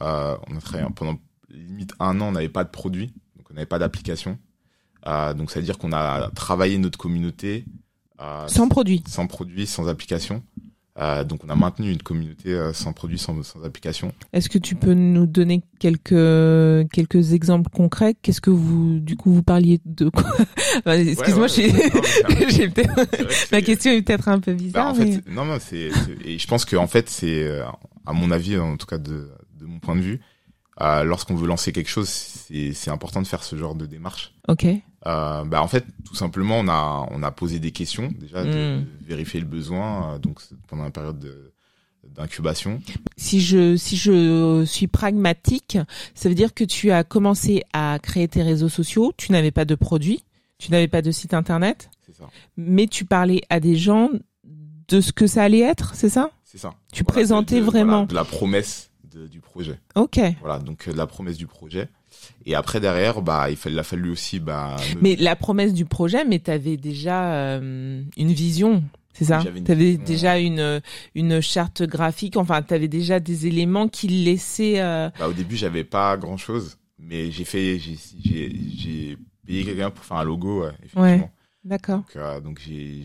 on a travaillé pendant limite un an, on n'avait pas de produit, donc on n'avait pas d'application. Donc ça veut dire qu'on a travaillé notre communauté sans produit, sans produit, sans application. Euh, donc on a maintenu une communauté euh, sans produit, sans, sans application. Est-ce que tu peux nous donner quelques quelques exemples concrets? Qu'est-ce que vous du coup vous parliez de quoi? Excuse-moi, ouais, ouais, j'ai ma question est peut-être un peu bizarre. Bah, en mais... fait, non non, c'est et je pense que en fait c'est euh, à mon avis en tout cas de de mon point de vue, euh, lorsqu'on veut lancer quelque chose, c'est important de faire ce genre de démarche. Ok. Euh, bah en fait, tout simplement, on a on a posé des questions déjà, Hmm. de vérifier le besoin, euh, donc pendant la période de d'incubation. Si je si je suis pragmatique, ça veut dire que tu as commencé à créer tes réseaux sociaux, tu n'avais pas de produit, tu n'avais pas de site internet, C'est ça. mais tu parlais à des gens de ce que ça allait être, c'est ça? C'est ça. Tu Voilà, présentais de- vraiment. voilà, de la promesse de- du projet. Ok. Voilà, donc euh, de la promesse du projet. Et après derrière, bah il a fallu aussi bah. me- Mais la promesse du projet, mais tu avais déjà euh, une vision, c'est ça? Tu avais vision, déjà une une charte graphique, enfin tu avais déjà des éléments qui laissaient euh, Bah, au début, j'avais pas grand chose, mais j'ai fait, j'ai, payé quelqu'un pour faire un logo, ouais, effectivement. d'accord. Donc, euh, donc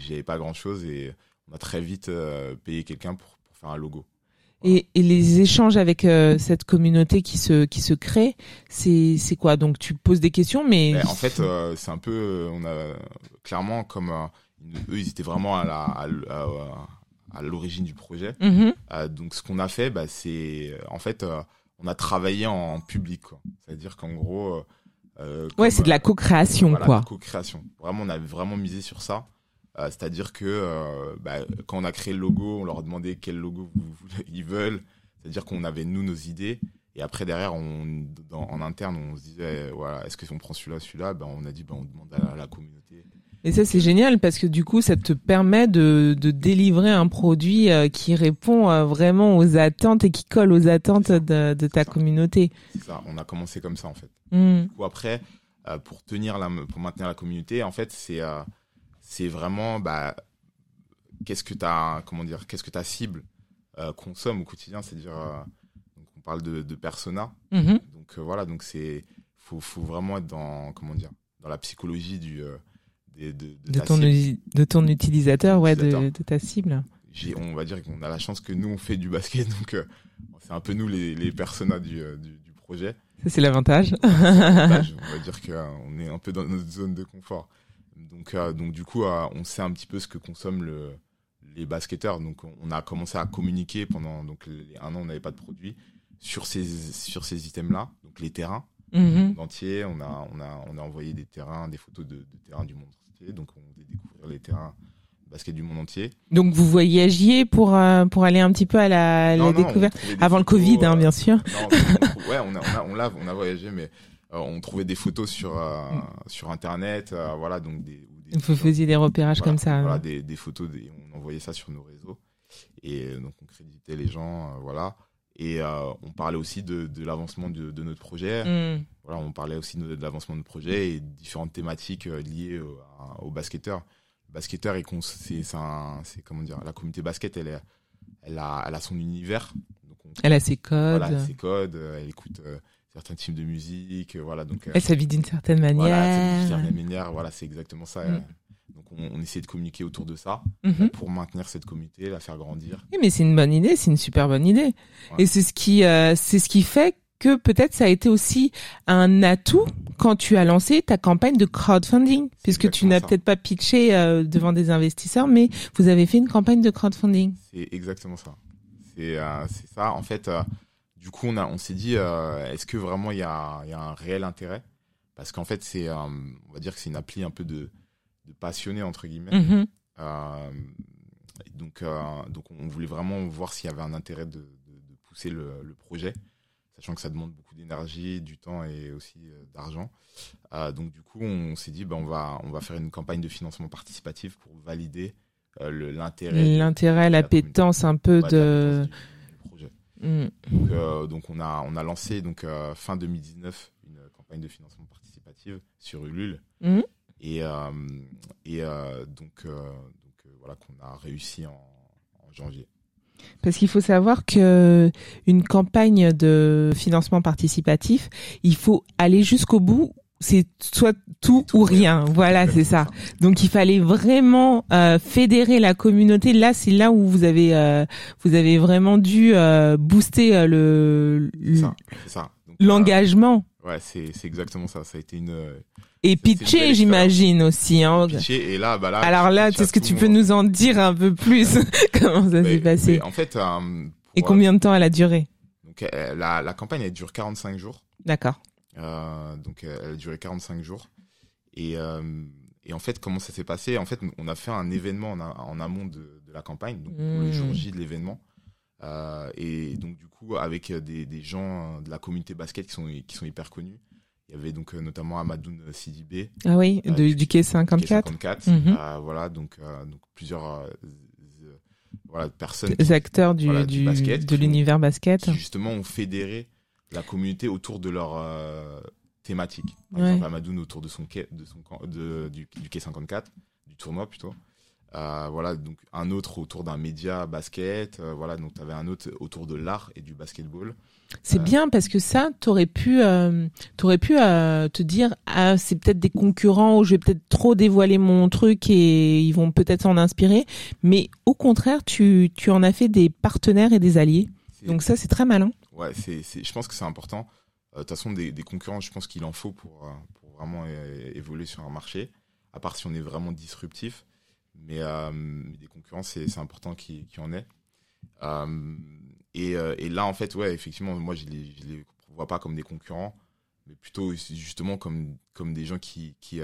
j'avais pas grand chose et on a très vite euh, payé quelqu'un pour, pour faire un logo. Et, et les échanges avec euh, cette communauté qui se qui se crée, c'est c'est quoi? Donc tu poses des questions, mais, Mais en fait, euh, c'est un peu, euh, on a clairement comme euh, eux, ils étaient vraiment à la, à, l- à- à l'origine du projet. Mhm. Euh, donc, ce qu'on a fait, bah, c'est en fait, on a travaillé en public. C'est-à-dire qu'en gros, Ouais, c'est de la co-création, voilà, quoi. la co-création. Vraiment, on a vraiment misé sur ça. Euh, C'est-à-dire que euh, bah, quand on a créé le logo, on leur a demandé quel logo ils veulent. C'est-à-dire qu'on avait nous nos idées. Et après derrière, on, dans- en interne, on se disait, euh, voilà, est-ce que si on prend celui-là, celui-là, ben on a dit, ben on demande à la, communauté. Et ça, c'est génial parce que du coup, ça te permet de, de délivrer un produit euh, qui répond vraiment aux attentes et qui colle aux attentes de, de ta communauté. C'est ça. On a commencé comme ça en fait. Mm. Ou après, euh, pour tenir la, pour maintenir la communauté, en fait, c'est, c'est vraiment, bah, qu'est-ce que ta, comment dire, qu'est-ce que ta cible euh, consomme au quotidien, c'est-à-dire, euh, on parle de, de persona. Mhm. Donc euh, voilà, donc c'est faut, faut vraiment être dans comment dire dans la psychologie du euh, de, de ton, cible. de ton utilisateur, ouais, de, Utilisateur. de ta cible. On va dire qu'on a la chance que nous on fait du basket, donc c'est un peu nous les, les personas du, du, du projet. Ça, c'est l'avantage. Avantage, on va dire qu'on est un peu dans notre zone de confort. Donc euh, donc du coup euh, on sait un petit peu ce que consomment le les basketteurs. Donc on- a commencé à communiquer pendant donc les un an on n'avait pas de produit sur ces sur ces items là, donc les terrains. Mhm. monde entier. On a, on, a, on a envoyé des terrains, des photos de, de terrains du monde entier. Donc, on voulait découvrir les terrains de basket du monde entier. Donc, vous voyagiez pour, euh, pour aller un petit peu à la, Non, la non, on découverte. Avant le Covid, hein, bien sûr. non, on ouais, on a, on a, on l'a- on a voyagé, mais on trouvait des photos sur, euh, sur Internet. euh, voilà, donc des, des, Vous faisiez des repérages voilà, comme ça. Voilà, hein. des, des photos, des, on envoyait ça sur nos réseaux. Et euh, donc, on créditait les gens, euh, voilà. Et euh, on parlait aussi de, de l'avancement de, de notre projet. Mm. Voilà, on parlait aussi de, de l'avancement de projet et différentes thématiques euh, liées au, aux basketteurs. Le basketteur, c'est comment dire, la communauté basket, elle, est, elle, a, elle a son univers. Donc on, Elle a ses codes. voilà, elle a ses codes, euh, elle écoute euh, certains types de musique, euh, voilà. Donc, euh, Elle s'habille d'une certaine manière. voilà, d'une certaine manière, voilà, c'est exactement ça. Mm. euh. Donc on, on essaie de communiquer autour de ça Mhm. pour maintenir cette communauté, la faire grandir. Oui, mais c'est une bonne idée, c'est une super bonne idée. Ouais. Et c'est ce qui, euh, c'est ce qui fait que peut-être ça a été aussi un atout quand tu as lancé ta campagne de crowdfunding, puisque tu n'as peut-être pas pitché euh, devant des investisseurs, mais vous avez fait une campagne de crowdfunding. C'est exactement ça. C'est euh, ça. En fait, du coup, on, a, on s'est dit, euh, est-ce que vraiment il y a, il y a un réel intérêt? Parce qu'en fait, c'est, euh, on va dire que c'est une appli un peu de, de passionné, entre guillemets. Mhm. Euh, donc, donc, on voulait vraiment voir s'il y avait un intérêt de, de- de pousser le, le projet, sachant que ça demande beaucoup d'énergie, du temps et aussi d'argent. Donc, du coup, on s'est dit, ben, on, va, on va faire une campagne de financement participatif pour valider euh, l'intérêt. L'intérêt, la l'appétence un peu de. la puissance du- du projet. Mm. Donc, euh, donc on a on a lancé donc euh, fin 2019 une campagne de financement participative sur Ulule Mhm. et euh, et euh, donc euh, donc euh, voilà qu'on a réussi en, en janvier. Parce qu'il faut savoir que une campagne de financement participatif, il faut aller jusqu'au bout. C'est soit tout ou rien. Voilà, c'est ça. Donc il fallait vraiment euh, fédérer la communauté. Là, c'est là où vous avez euh, vous avez vraiment dû euh, booster euh, le. Donc, l'engagement ouais, c'est c'est exactement ça. Ça a été une euh, et pitcher, j'imagine aussi. Hein. pitché et là bah là. Alors là, est-ce que tu peux nous en dire un peu plus? Comment ça s'est passé? en fait euh, et combien de temps elle a duré? donc euh, la la campagne elle dure 45 jours. D'accord. Euh, donc elle a duré 45 jours. Et, euh, et en fait, comment ça s'est passé? En fait, on a fait un événement en, amont de, de la campagne, donc pour le jour J de l'événement. Euh, et donc du coup, avec des, des gens de la communauté basket qui sont, qui sont hyper connus. Il y avait donc euh, notamment Amadoun Sidibé, Ah oui, Euh, de, du- quai qui est 54. 54. Mhm. Euh, voilà, donc, donc plusieurs voilà, personnes Les acteurs du, Voilà, du du- basket de l'univers basket. qui justement ont fédéré la communauté autour de leur euh, thématique. Par Ouais. exemple, Amadoun autour de son quai, de son camp- de, du, du quai 54, du tournoi plutôt. Euh, voilà, donc un autre autour d'un média basket. euh, voilà, donc tu avais un autre autour de l'art et du basketball. C'est Euh, bien parce que ça, t'aurais pu, t'aurais pu te dire, ah, c'est peut-être des concurrents ou je vais peut-être trop dévoiler mon truc et ils vont peut-être s'en inspirer. Mais au contraire, tu, tu en as fait des partenaires et des alliés. Donc ça, c'est très malin. Ouais, c'est, je pense que c'est important. Euh, De toute façon, des, des concurrents, je pense qu'il en faut pour, euh, pour vraiment évoluer sur un marché, à part si on est vraiment disruptif. mais, euh, des concurrents, c'est important qu'il y en ait. Et, et là, en fait, ouais, effectivement, moi, je les, je les vois pas comme des concurrents, mais plutôt justement comme, comme des gens qui, qui,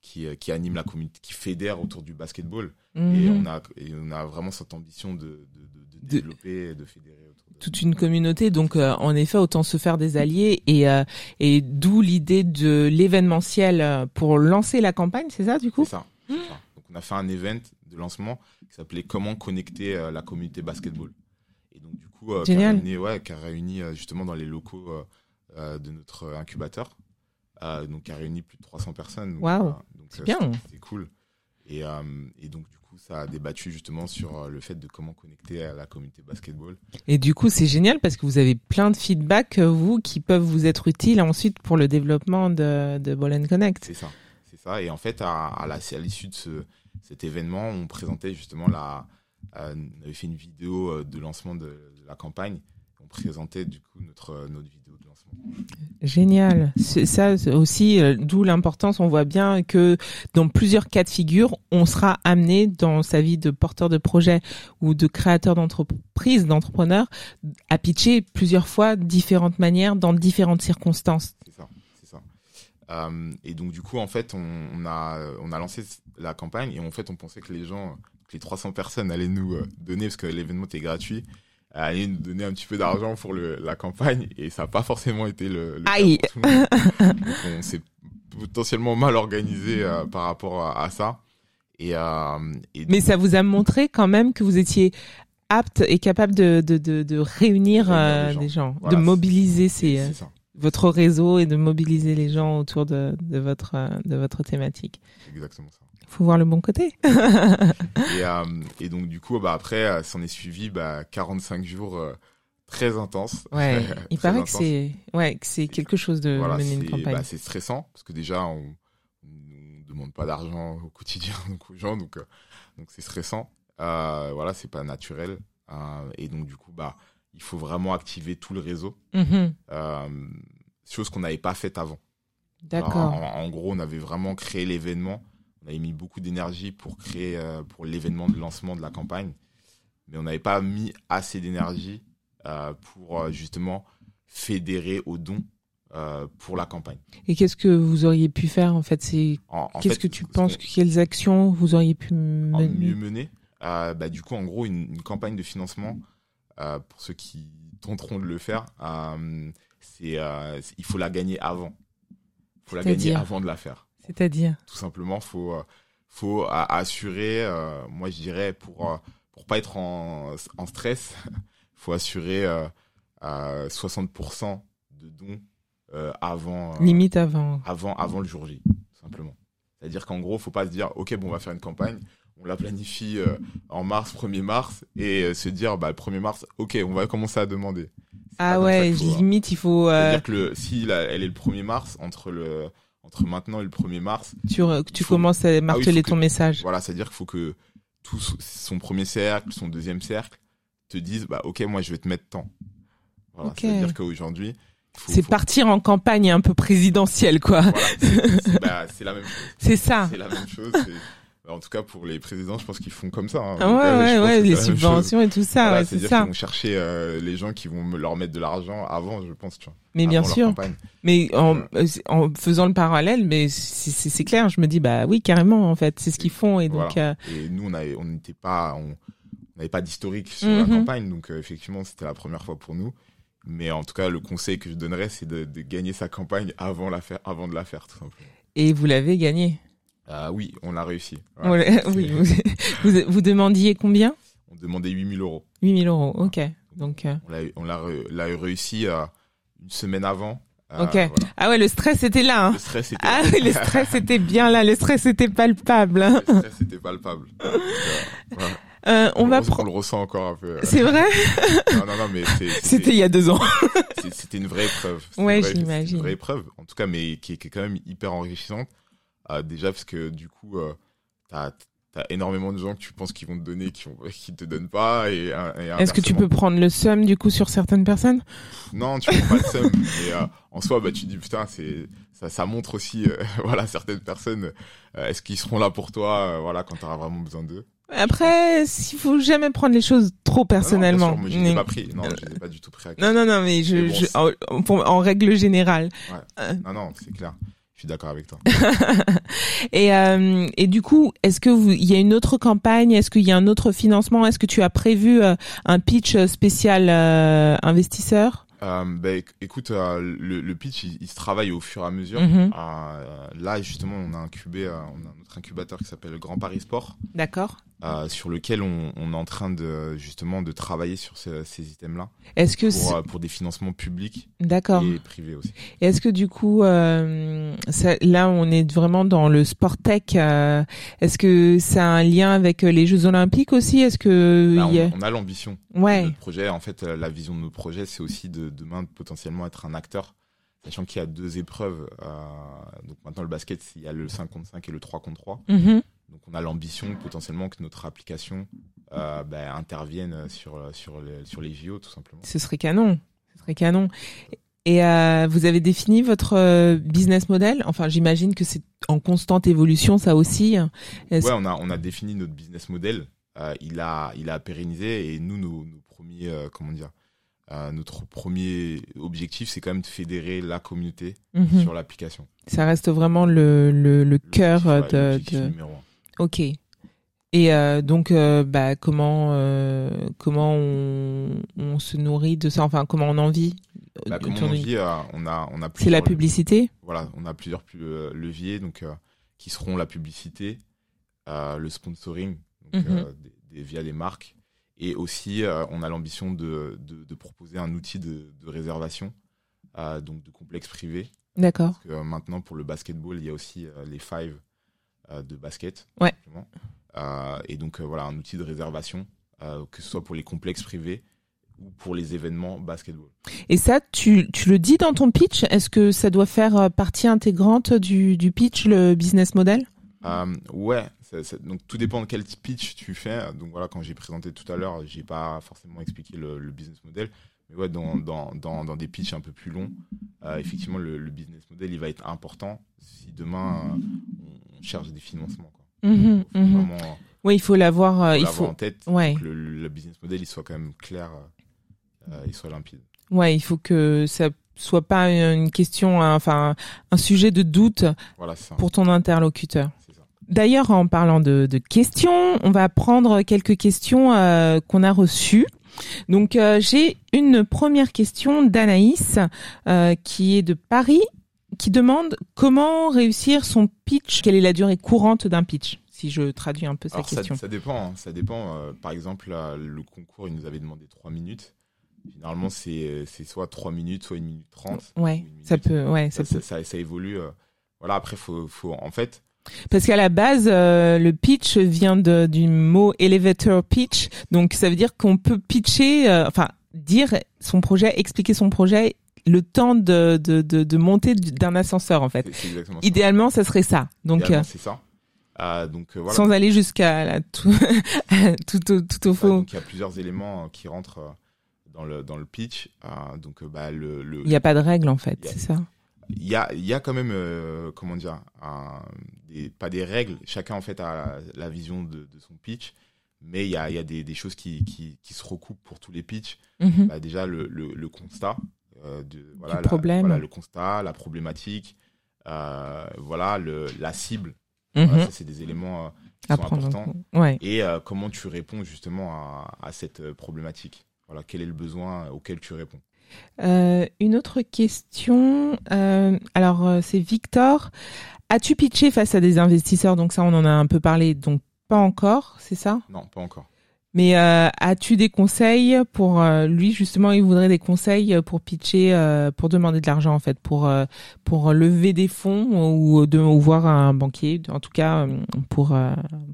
qui, qui animent la communauté, qui fédèrent autour du basketball. Et, Mhm. on a, et on a vraiment cette ambition de, de, de, de développer et de fédérer toute une communauté. Donc, euh, en effet, autant se faire des alliés et euh, et d'où l'idée de l'événementiel euh, pour lancer la campagne, c'est ça du coup? C'est ça. Donc on a fait un event de lancement qui s'appelait Comment connecter euh, la communauté basketball. Et donc du coup, qui a réuni, ouais, qui a réuni justement dans les locaux de notre incubateur. Donc qui a réuni plus de 300 personnes. Waouh. donc, C'est bien. c'était- cool. Et, et donc du coup, ça a débattu justement sur euh, le fait de comment connecter à la communauté basketball. Et du coup, c'est génial parce que vous avez plein de feedback, euh, vous, qui peuvent vous être utiles ensuite pour le développement de, de Ball and Connect. C'est ça, c'est ça. Et en fait, à, à l'issue de ce, cet événement, on présentait justement la, euh, on avait fait une vidéo euh, de lancement de, de la campagne. On présentait du coup notre notre vidéo de. Génial. C'est ça aussi, euh, d'où l'importance. On voit bien que dans plusieurs cas de figure, on sera amené dans sa vie de porteur de projet ou de créateur d'entreprise, d'entrepreneur, à pitcher plusieurs fois différentes manières dans différentes circonstances. C'est ça, c'est ça. Euh, et donc du coup, en fait, on, on a on a lancé la campagne et en fait, on pensait que les gens, que les 300 personnes allaient nous euh, donner parce que l'événement était gratuit. Allaient nous donner un petit peu d'argent pour le, la campagne et ça n'a pas forcément été le, le cas Aïe. pour tout le monde. Donc on s'est potentiellement mal organisé euh, par rapport à, à ça. Et, euh, et Mais ça vous a montré quand même que vous étiez apte et capable de, de, de, de réunir, euh, des gens. Voilà, de mobiliser ces, euh, votre réseau et de mobiliser les gens autour de, de, votre, euh, de votre thématique. exactement ça. Faut voir le bon côté. Et, euh, et donc du coup, bah, après, euh, s'en est suivi bah, 45 jours euh, très intenses. Ouais, il paraît que c'est ouais, que c'est quelque chose de Voilà, mener une c'est campagne. bah, c'est stressant parce que déjà on ne demande pas d'argent au quotidien donc aux gens donc euh, donc c'est stressant. Euh, voilà, c'est pas naturel Euh, et donc du coup bah il faut vraiment activer tout le réseau, Mhm. euh, chose qu'on n'avait pas faite avant. D'accord. En gros, on avait vraiment créé l'événement. On avait mis beaucoup d'énergie pour créer euh, pour l'événement de lancement de la campagne, mais on n'avait pas mis assez d'énergie euh, pour euh, justement fédérer aux dons euh, pour la campagne. Et qu'est-ce que vous auriez pu faire en fait? C'est qu'est-ce que tu penses Quelles actions vous auriez pu en mener? mieux mener bah, Du coup, en gros, une, une campagne de financement pour ceux qui tenteront de le faire, c'est il faut la gagner avant. Il faut la gagner avant de la faire. C'est-à-dire tout simplement faut euh, faut assurer euh, moi je dirais pour euh, pour pas être en, en stress faut assurer euh, à 60% de dons euh, avant limite avant. avant avant le jour J tout simplement c'est à dire qu'en gros faut pas se dire ok bon on va faire une campagne on la planifie euh, en mars 1er mars et euh, se dire bah 1er mars ok on va commencer à demander Ah ouais, hein. limite il faut euh, c'est-à-dire que le, si la- elle est le 1er mars entre le entre maintenant et le 1er mars tu tu faut- commences à marteler faut que- ton message. voilà, c'est-à-dire qu'il faut que tout son- premier cercle, son deuxième cercle, te disent, bah, ok, moi, je vais te mettre tant. Voilà, c'est-à-dire qu'aujourd'hui, C'est faut- partir en campagne un peu présidentielle quoi. Voilà, c'est c'est- bah, c'est la même chose. C'est ça. C'est la même chose. En tout cas, pour les présidents, je pense qu'ils font comme ça. hein. Ah ouais euh, ouais ouais, les subventions et tout ça, Voilà, ouais, c'est c'est-à-dire ça. qu'ils vont chercher euh, les gens qui vont leur mettre de l'argent avant, je pense, tu vois. Mais bien sûr. campagne. Mais en, euh, en faisant le parallèle, mais c'est clair, je me dis bah oui carrément en fait, c'est ce qu'ils font et donc euh, Et nous, on n'était pas, on n'avait pas d'historique sur la Mhm. campagne, donc effectivement, c'était la première fois pour nous. Mais en tout cas, le conseil que je donnerais, c'est de, de gagner sa campagne avant, la faire, avant de la faire, tout simplement. et vous l'avez gagné. Ah oui, on l'a réussi. On oui, vous, vous, vous demandiez combien? On demandait 8000 euros. 8000 euros, ok. Donc euh, On l'a, on réussi euh, une semaine avant. Euh, Ok. voilà. ah ouais, le stress était là. Hein. Le stress était, Ah oui, le stress était bien là, le stress était palpable. hein. le stress était palpable. Donc, euh, voilà. Euh, on va On, prendre. on le ressent encore un peu. C'est vrai? Non, non, non, mais C'était il y a deux ans. c'était une vraie épreuve. Ouais, j'imagine. Une vraie épreuve, en tout cas, mais qui est, qui est quand même hyper enrichissante. Euh, déjà parce que du coup, euh, t'as t'as énormément de gens que tu penses qu'ils vont te donner, qui, qui te donnent pas. Et, Est-ce que tu peux prendre le seum du coup sur certaines personnes? Non, tu prends pas le seum. mais euh, en soi, bah tu dis putain, c'est ça, ça montre aussi, euh, voilà, certaines personnes. Euh, est-ce qu'ils seront là pour toi, voilà, quand tu auras vraiment besoin d'eux? Après, s'il faut jamais prendre les choses trop personnellement. Non, non, je pas pris. Non, je pas du tout pris. non, non, non, mais je, je en, en, règle générale. Ouais. Non, non, c'est clair. Je suis d'accord avec toi. et, euh, et du coup, est-ce que vous, il y a une autre campagne? Est-ce qu'il y a un autre financement? Est-ce que tu as prévu euh, un pitch spécial euh, investisseur? Euh, ben, écoute, euh, le, le, pitch, il, se travaille au fur et à mesure. Mhm. Euh, là, justement, on a incubé, euh, on a notre incubateur qui s'appelle Grand Paris Sport. D'accord. Sur lequel on, on, est en train de justement de travailler sur ces, ces items-là. Est-ce que pour, pour des financements publics D'accord. et privés aussi. Est-ce que du coup, ça, là, on est vraiment dans le sport tech. Est-ce que ça a un lien avec les Jeux Olympiques aussi? Est-ce que bah, on, on, a l'ambition. Ouais. Notre projet, en fait, la vision de nos projets, c'est aussi de demain potentiellement être un acteur, sachant qu'il y a deux épreuves. Euh, donc maintenant le basket, il y a le 5 contre 5 et le 3 contre 3. Mhm. Donc on a l'ambition potentiellement que notre application euh, bah, intervienne sur, sur, les, sur les JO tout simplement. Ce serait canon. Ce serait canon. Et euh, vous avez défini votre business model? Enfin, j'imagine que c'est en constante évolution, ça aussi. Ouais, on a on a défini notre business model. il a il a pérennisé et nous nos, nos premiers comment dire notre premier objectif, c'est quand même de fédérer la communauté mhm. sur l'application. Ça reste vraiment le, le, le cœur de, de... Ok. Et euh, donc, euh, bah, comment euh, comment on, on, se nourrit de ça? Enfin, comment on en vit bah, Comment on en vit On a on a. C'est la publicité? Voilà, on a plusieurs leviers donc qui seront la publicité, le sponsoring donc, mhm. des, via des marques et aussi, on a l'ambition de, de, de, proposer un outil de, de réservation, donc de complexe privé. D'accord. Parce que maintenant, pour le basketball, il y a aussi les five de basket. Ouais. et donc, voilà, un outil de réservation, que ce soit pour les complexes privés ou pour les événements basketball. Et ça, tu, tu le dis dans ton pitch? Est-ce que ça doit faire partie intégrante du, du pitch, le business model? Euh, Ouais, donc tout dépend de quel pitch tu fais. Donc voilà, quand j'ai présenté tout à l'heure, j'ai pas forcément expliqué le, business model. Mais ouais, dans, dans, dans, dans, des pitchs un peu plus longs, euh, effectivement, le, business model, il va être important si demain euh, cherche des financements. Quoi. Mmh mmh oui, il faut l'avoir euh, il faut... en tête. Ouais. Que le, business model, il soit quand même clair, il soit limpide. Ouais, il faut que ça soit pas une question, enfin un sujet de doute voilà, pour ton interlocuteur. D'ailleurs, en parlant de, questions, on va prendre quelques questions euh, qu'on a reçues. Donc, euh, j'ai une première question d'Anaïs euh, qui est de Paris, qui demande comment réussir son pitch. Quelle est la durée courante d'un pitch Si je traduis un peu sa question. Ça, dépend. Hein. Ça dépend. par exemple, le concours, il nous avait demandé trois minutes. Généralement, c'est soit trois minutes, soit une minute trente. Ouais, ça peut. Ouais, ça, ça, ça, évolue. voilà. Après, faut, faut en fait parce qu'à la base, euh, le pitch vient de, du mot elevator pitch, donc ça veut dire qu'on peut pitcher, euh, enfin dire son projet, expliquer son projet, le temps de de, de, de monter d'un ascenseur en fait. Idéalement, ça. serait ça. Donc euh, c'est ça. donc voilà. Sans aller jusqu'à tout, tout, au, tout au fond. donc il y a plusieurs éléments qui rentrent dans le dans le pitch. donc bah le. Il n'y a pas de règle en fait, c'est ça? Il y a, y a quand même, euh, comment dire, des, pas des règles. Chacun, en fait, a la, vision de, de, son pitch. Mais il y a, y a des, des choses qui, qui, qui, se recoupent pour tous les pitchs. Mhm. bah, déjà, le, le, le constat. Euh, de, voilà, la, problème. Voilà, le constat, la problématique. Euh, voilà, le, la cible. Mhm. ça, c'est des éléments euh, qui sont importants. Ouais. Et comment tu réponds justement à, à cette problématique? Voilà, quel est le besoin auquel tu réponds? Euh, une autre question. Euh, alors, euh, c'est Victor. As-tu pitché face à des investisseurs? Donc ça, on en a un peu parlé. Donc pas encore, c'est ça? Non, pas encore. Mais euh, as-tu des conseils pour euh, lui justement Il voudrait des conseils pour pitcher, euh, pour demander de l'argent en fait, pour pour lever des fonds ou de ou voir un banquier, en tout cas pour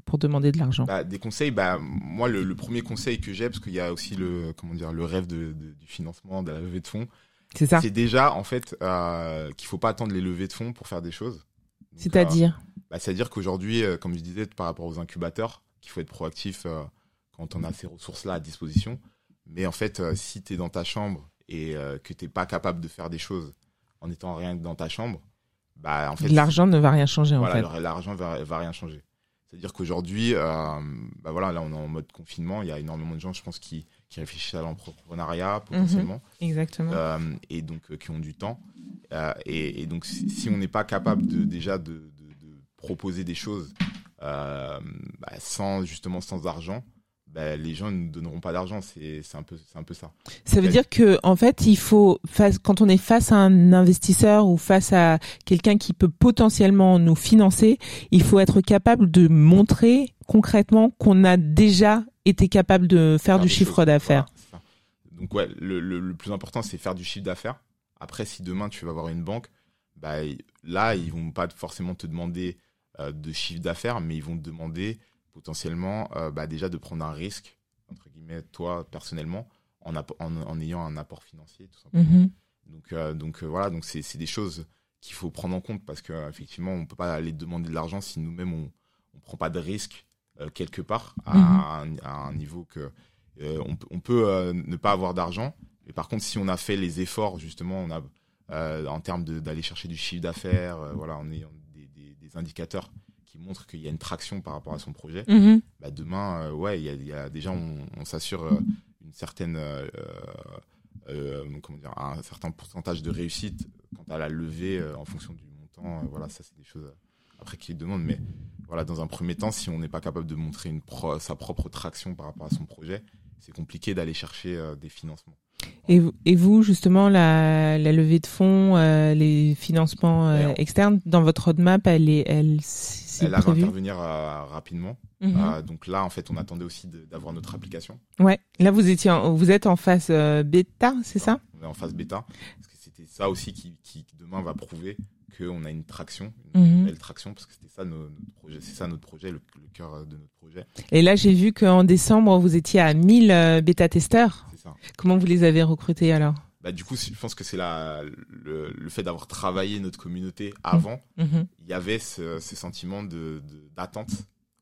pour demander de l'argent? Bah, des conseils, bah moi le, premier conseil que j'ai parce qu'il y a aussi le comment dire le rêve de, du financement, de la levée de fonds. C'est ça. C'est déjà en fait qu'il faut pas attendre les levées de fonds pour faire des choses. C'est-à-dire? bah, C'est-à-dire qu'aujourd'hui, comme je disais, par rapport aux incubateurs, qu'il faut être proactif quand on a ces ressources-là à disposition. Mais en fait, si tu es dans ta chambre et que tu n'es pas capable de faire des choses en étant rien que dans ta chambre, bah, en fait, l'argent ne va rien changer voilà, en fait. L'argent va, va rien changer. C'est-à-dire qu'aujourd'hui, euh, bah voilà, là on est en mode confinement, il y a énormément de gens, je pense, qui, qui réfléchissent à l'entrepreneuriat potentiellement. Mhm. exactement. Euh, et donc euh, qui ont du temps. Euh, et, et, donc si, si on n'est pas capable de, déjà de, de, de, proposer des choses euh, bah, sans justement sans argent, bah, les gens ne donneront pas d'argent. C'est un peu, c'est un peu ça. Ça veut dire que en fait, il faut face, quand on est face à un investisseur ou face à quelqu'un qui peut potentiellement nous financer, il faut être capable de montrer concrètement qu'on a déjà été capable de faire, du chiffre d'affaires. Voilà, Donc ouais, le, le, le plus important c'est faire du chiffre d'affaires. Après, si demain tu vas voir une banque, bah, là ils vont pas forcément te demander euh, de chiffre d'affaires, mais ils vont te demander potentiellement euh, bah, déjà de prendre un risque, entre guillemets, toi personnellement, en, en, en ayant un apport financier, tout simplement. Mhm. Donc, euh, donc euh, voilà, donc c'est des choses qu'il faut prendre en compte parce que effectivement, on peut pas aller demander de l'argent si nous-mêmes on on prend pas de risque quelque part à, Mhm. un, à un niveau que on, peut- on peut ne pas avoir d'argent. Mais par contre, si on a fait les efforts justement, on a en termes d'aller chercher du chiffre d'affaires, voilà, en ayant des, des, des indicateurs qui montrent qu'il y a une traction par rapport à son projet, Mhm. bah demain, euh, ouais, il y a, il y a déjà, on, on s'assure euh, une certaine, euh, comment dire, un certain pourcentage de réussite quant à la levée en fonction du montant. voilà, ça c'est des choses après qui demandent, mais voilà, dans un premier temps, si on n'est pas capable de montrer une pro- sa propre traction par rapport à son projet, c'est compliqué d'aller chercher euh, des financements. Et, vous- et vous, justement, la, la levée de fonds, euh, les financements euh, externes, dans votre roadmap, elle est, elle, Elle va prévu intervenir euh, rapidement. Mhm. Euh, donc là, en fait, on attendait aussi d'avoir notre application. Ouais. Là, vous étiez, en- vous êtes en phase euh, bêta, c'est ça? On est en phase bêta. Parce que c'était ça aussi qui, qui demain va prouver qu'on a une traction, Mhm. une belle traction, parce que c'était ça nos- notre projet, c'est ça notre projet, le, le cœur de notre projet. Et là, j'ai vu qu'en décembre, vous étiez à 1000 euh, bêta-testeurs. C'est ça. Comment vous les avez recrutés alors? Bah, du coup, je pense que c'est le, le fait d'avoir travaillé notre communauté avant, Mhm. il y avait ce, ce sentiment de, de- d'attente.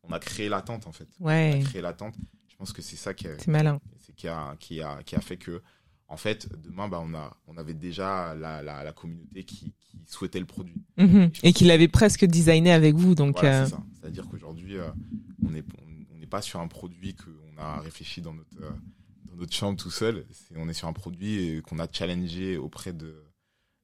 On a créé l'attente, en fait. On Ouais, a créé l'attente. Je pense que c'est ça qui a, malin. qui a, qui a, qui a fait que, en fait, demain, bah, on a, on avait déjà la, la, la communauté qui, qui souhaitait le produit. Mhm. Et qu'il avait presque designé avec vous, donc. Voilà, euh, c'est ça. C'est-à-dire qu'aujourd'hui, euh, on n'est on pas sur un produit qu'on a réfléchi dans notre, euh, dans notre chambre tout seul. C'est- on est sur un produit qu'on a challengé auprès de,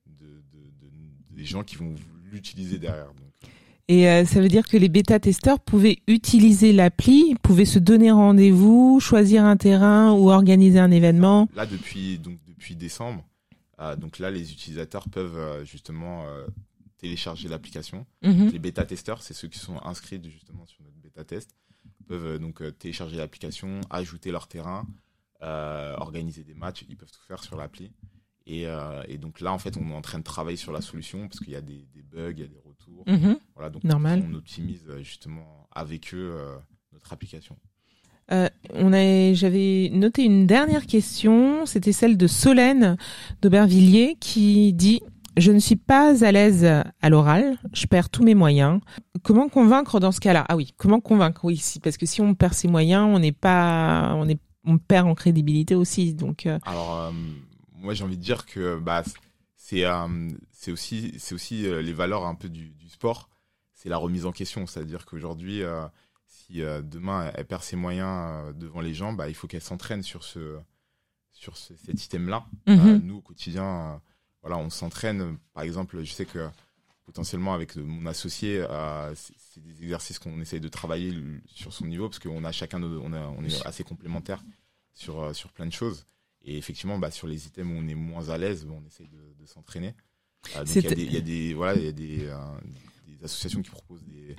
de, de- de- des gens qui vont l'utiliser derrière. Donc, Et euh, ça veut dire que les bêta-testeurs pouvaient utiliser l'appli, pouvaient se donner rendez-vous, choisir un terrain ou organiser un événement. là, depuis, donc, depuis décembre, euh, donc là, les utilisateurs peuvent euh, justement télécharger l'application. Mhm. Les bêta-testeurs, c'est ceux qui sont inscrits justement sur notre bêta-test, peuvent donc télécharger l'application, ajouter leur terrain, euh, organiser des matchs, ils peuvent tout faire sur l'appli. Et, euh, et donc là, en fait, on est en train de travailler sur la solution parce qu'il y a des, des bugs, il y a des retours. Mhm. Voilà, donc Normal. on optimise euh, justement avec eux euh, notre application. Euh, on j'avais noté une dernière question, c'était celle de Solène d'Aubervilliers qui dit je ne suis pas à l'aise à l'oral, je perds tous mes moyens. Comment convaincre dans ce cas-là? Ah oui, comment convaincre? Oui, si, parce que si on perd ses moyens, on n'est pas, on est, on perd en crédibilité aussi. Donc, euh, Alors, euh, moi, j'ai envie de dire que bah, c'est euh, c'est aussi, aussi les valeurs un peu du, du sport. C'est la remise en question. C'est-à-dire qu'aujourd'hui, si demain elle perd ses moyens devant les gens, bah, il faut qu'elle s'entraîne sur, ce, sur ce, cet item-là. Mhm. Euh, nous, au quotidien, voilà, on s'entraîne. Par exemple, je sais que potentiellement avec le- mon associé, euh, c'est des exercices qu'on essaye de travailler sur son niveau parce qu'on a chacun, nos- on, a, on est assez complémentaires sur, euh, sur plein de choses. Et effectivement, bah, sur les items où on est moins à l'aise, on essaye de, de s'entraîner. Euh, donc il y, a des- il y a des voilà, il y a des, euh, des associations qui proposent des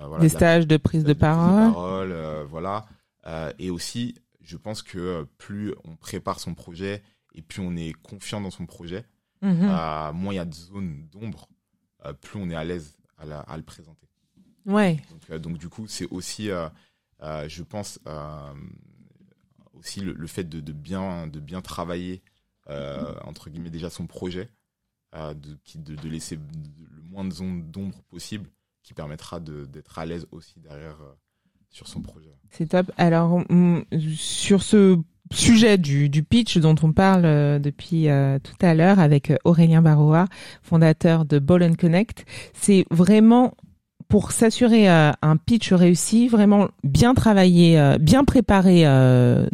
euh, voilà, des de stages de prise de parole. euh, voilà. Euh, et aussi, je pense que euh, plus on prépare son projet et plus on est confiant dans son projet, Mhm. euh, moins il y a de zones d'ombre, euh, plus on est à l'aise à, la- à le présenter. Ouais. Donc, euh, donc du coup, c'est aussi, euh, euh, je pense, euh, aussi le, le fait de, de bien, de bien travailler euh, entre guillemets déjà son projet, euh, de, qui- de, de laisser le moins de zones d'ombre possible. qui permettra d'être à l'aise aussi derrière sur son projet. C'est top. Alors, sur ce sujet du, du, pitch dont on parle euh, depuis euh, tout à l'heure avec euh, Aurélien Barroa, fondateur de Ball Connect, c'est vraiment pour s'assurer un pitch réussi, vraiment bien travailler, bien préparer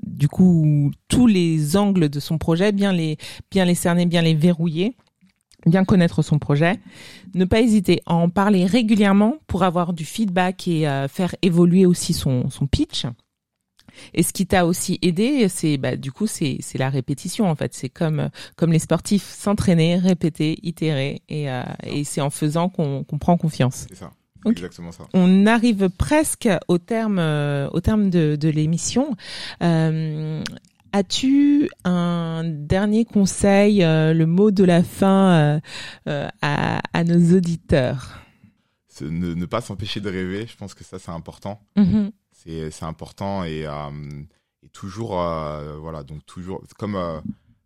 du coup tous les angles de son projet, bien les bien les cerner, bien les verrouiller bien connaître son projet, ne pas hésiter à en parler régulièrement pour avoir du feedback et faire évoluer aussi son, son pitch. Et ce qui t'a aussi aidé, c'est bah, du coup c'est c'est la répétition en fait. C'est comme comme les sportifs s'entraîner, répéter, itérer, et euh, et c'est en faisant qu'on qu'on prend confiance. C'est ça. Exactement ça. On arrive presque au terme euh, au terme de de l'émission. Euh, As-tu un dernier conseil, euh, le mot de la fin à, à nos auditeurs? Ne, ne, pas s'empêcher de rêver, je pense que ça c'est important. Mm-hmm. C'est important et, euh, et toujours euh, voilà donc toujours comme euh,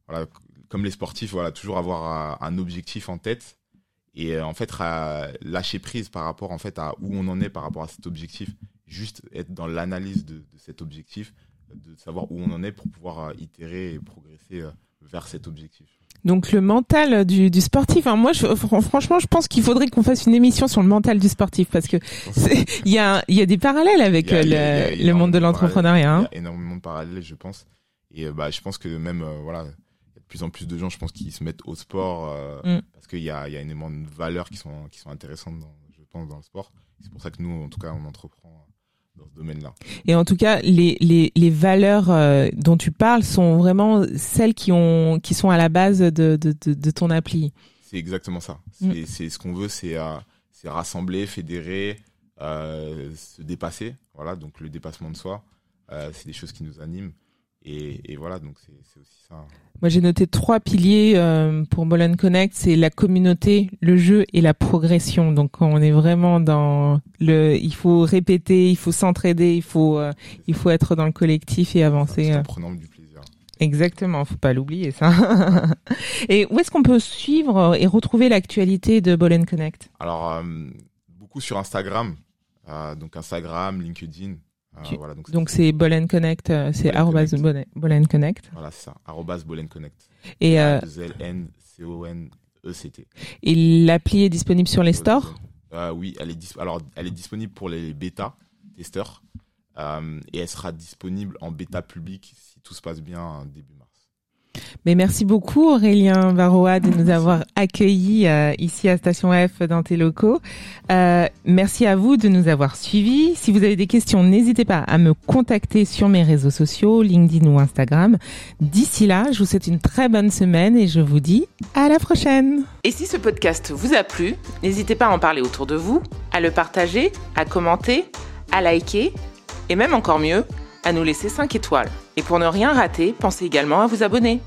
voilà comme les sportifs voilà toujours avoir un objectif en tête et en fait lâcher prise par rapport en fait à où on en est par rapport à cet objectif. Juste être dans l'analyse de, de, cet objectif de savoir où on en est pour pouvoir itérer et progresser vers cet objectif donc le mental du, du sportif. Hein, moi, je, franchement, je pense qu'il faudrait qu'on fasse une émission sur le mental du sportif parce que il y a il y a des parallèles avec le, le monde de l'entrepreneuriat. Hein. Il y a énormément de parallèles, je pense. Et euh, bah, je pense que même euh, voilà, il y a de plus en plus de gens, je pense, qui se mettent au sport euh, mm. parce qu'il y a y a énormément de valeurs qui sont qui sont intéressantes, dans, je pense, dans le sport. C'est pour ça que nous, en tout cas, on entreprend dans ce domaine-là. Et en tout cas, les, les, les valeurs euh, dont tu parles sont vraiment celles qui, ont, qui sont à la base de, de, de, de ton appli. C'est exactement ça. Mm. C'est ce qu'on veut, c'est euh, rassembler, fédérer, euh, se dépasser. Voilà, donc le dépassement de soi, euh, c'est des choses qui nous animent. Et, et voilà, donc c'est aussi ça. Moi, j'ai noté trois piliers euh, pour Bolen Connect. C'est la communauté, le jeu et la progression. Donc, on est vraiment dans le. Il faut répéter, il faut s'entraider, il faut, euh, il faut être dans le collectif et avancer. En prenant du plaisir. Exactement, faut pas l'oublier ça. et où est-ce qu'on peut suivre et retrouver l'actualité de Bolen Connect? Alors, euh, beaucoup sur Instagram. donc Instagram, LinkedIn. Ah, donc c'est Bolen Connect, euh, c'est Bolen Connect. Voilà, c'est ça, Bolen Connect. Et euh, N C O N E C T. Et l'appli est disponible sur les stores? Euh, Oui, elle est alors elle est disponible pour les bêta testeurs euh, et elle sera disponible en bêta public si tout se passe bien début mars. Mais merci beaucoup Aurélien Varroa de nous avoir accueillis euh, ici à Station F dans tes locaux. Euh, merci à vous de nous avoir suivis. Si vous avez des questions, n'hésitez pas à me contacter sur mes réseaux sociaux, LinkedIn ou Instagram. D'ici là, je vous souhaite une très bonne semaine et je vous dis à la prochaine. Et si ce podcast vous a plu, n'hésitez pas à en parler autour de vous, à le partager, à commenter, à liker et même encore mieux, à nous laisser 5 étoiles. Et pour ne rien rater, pensez également à vous abonner.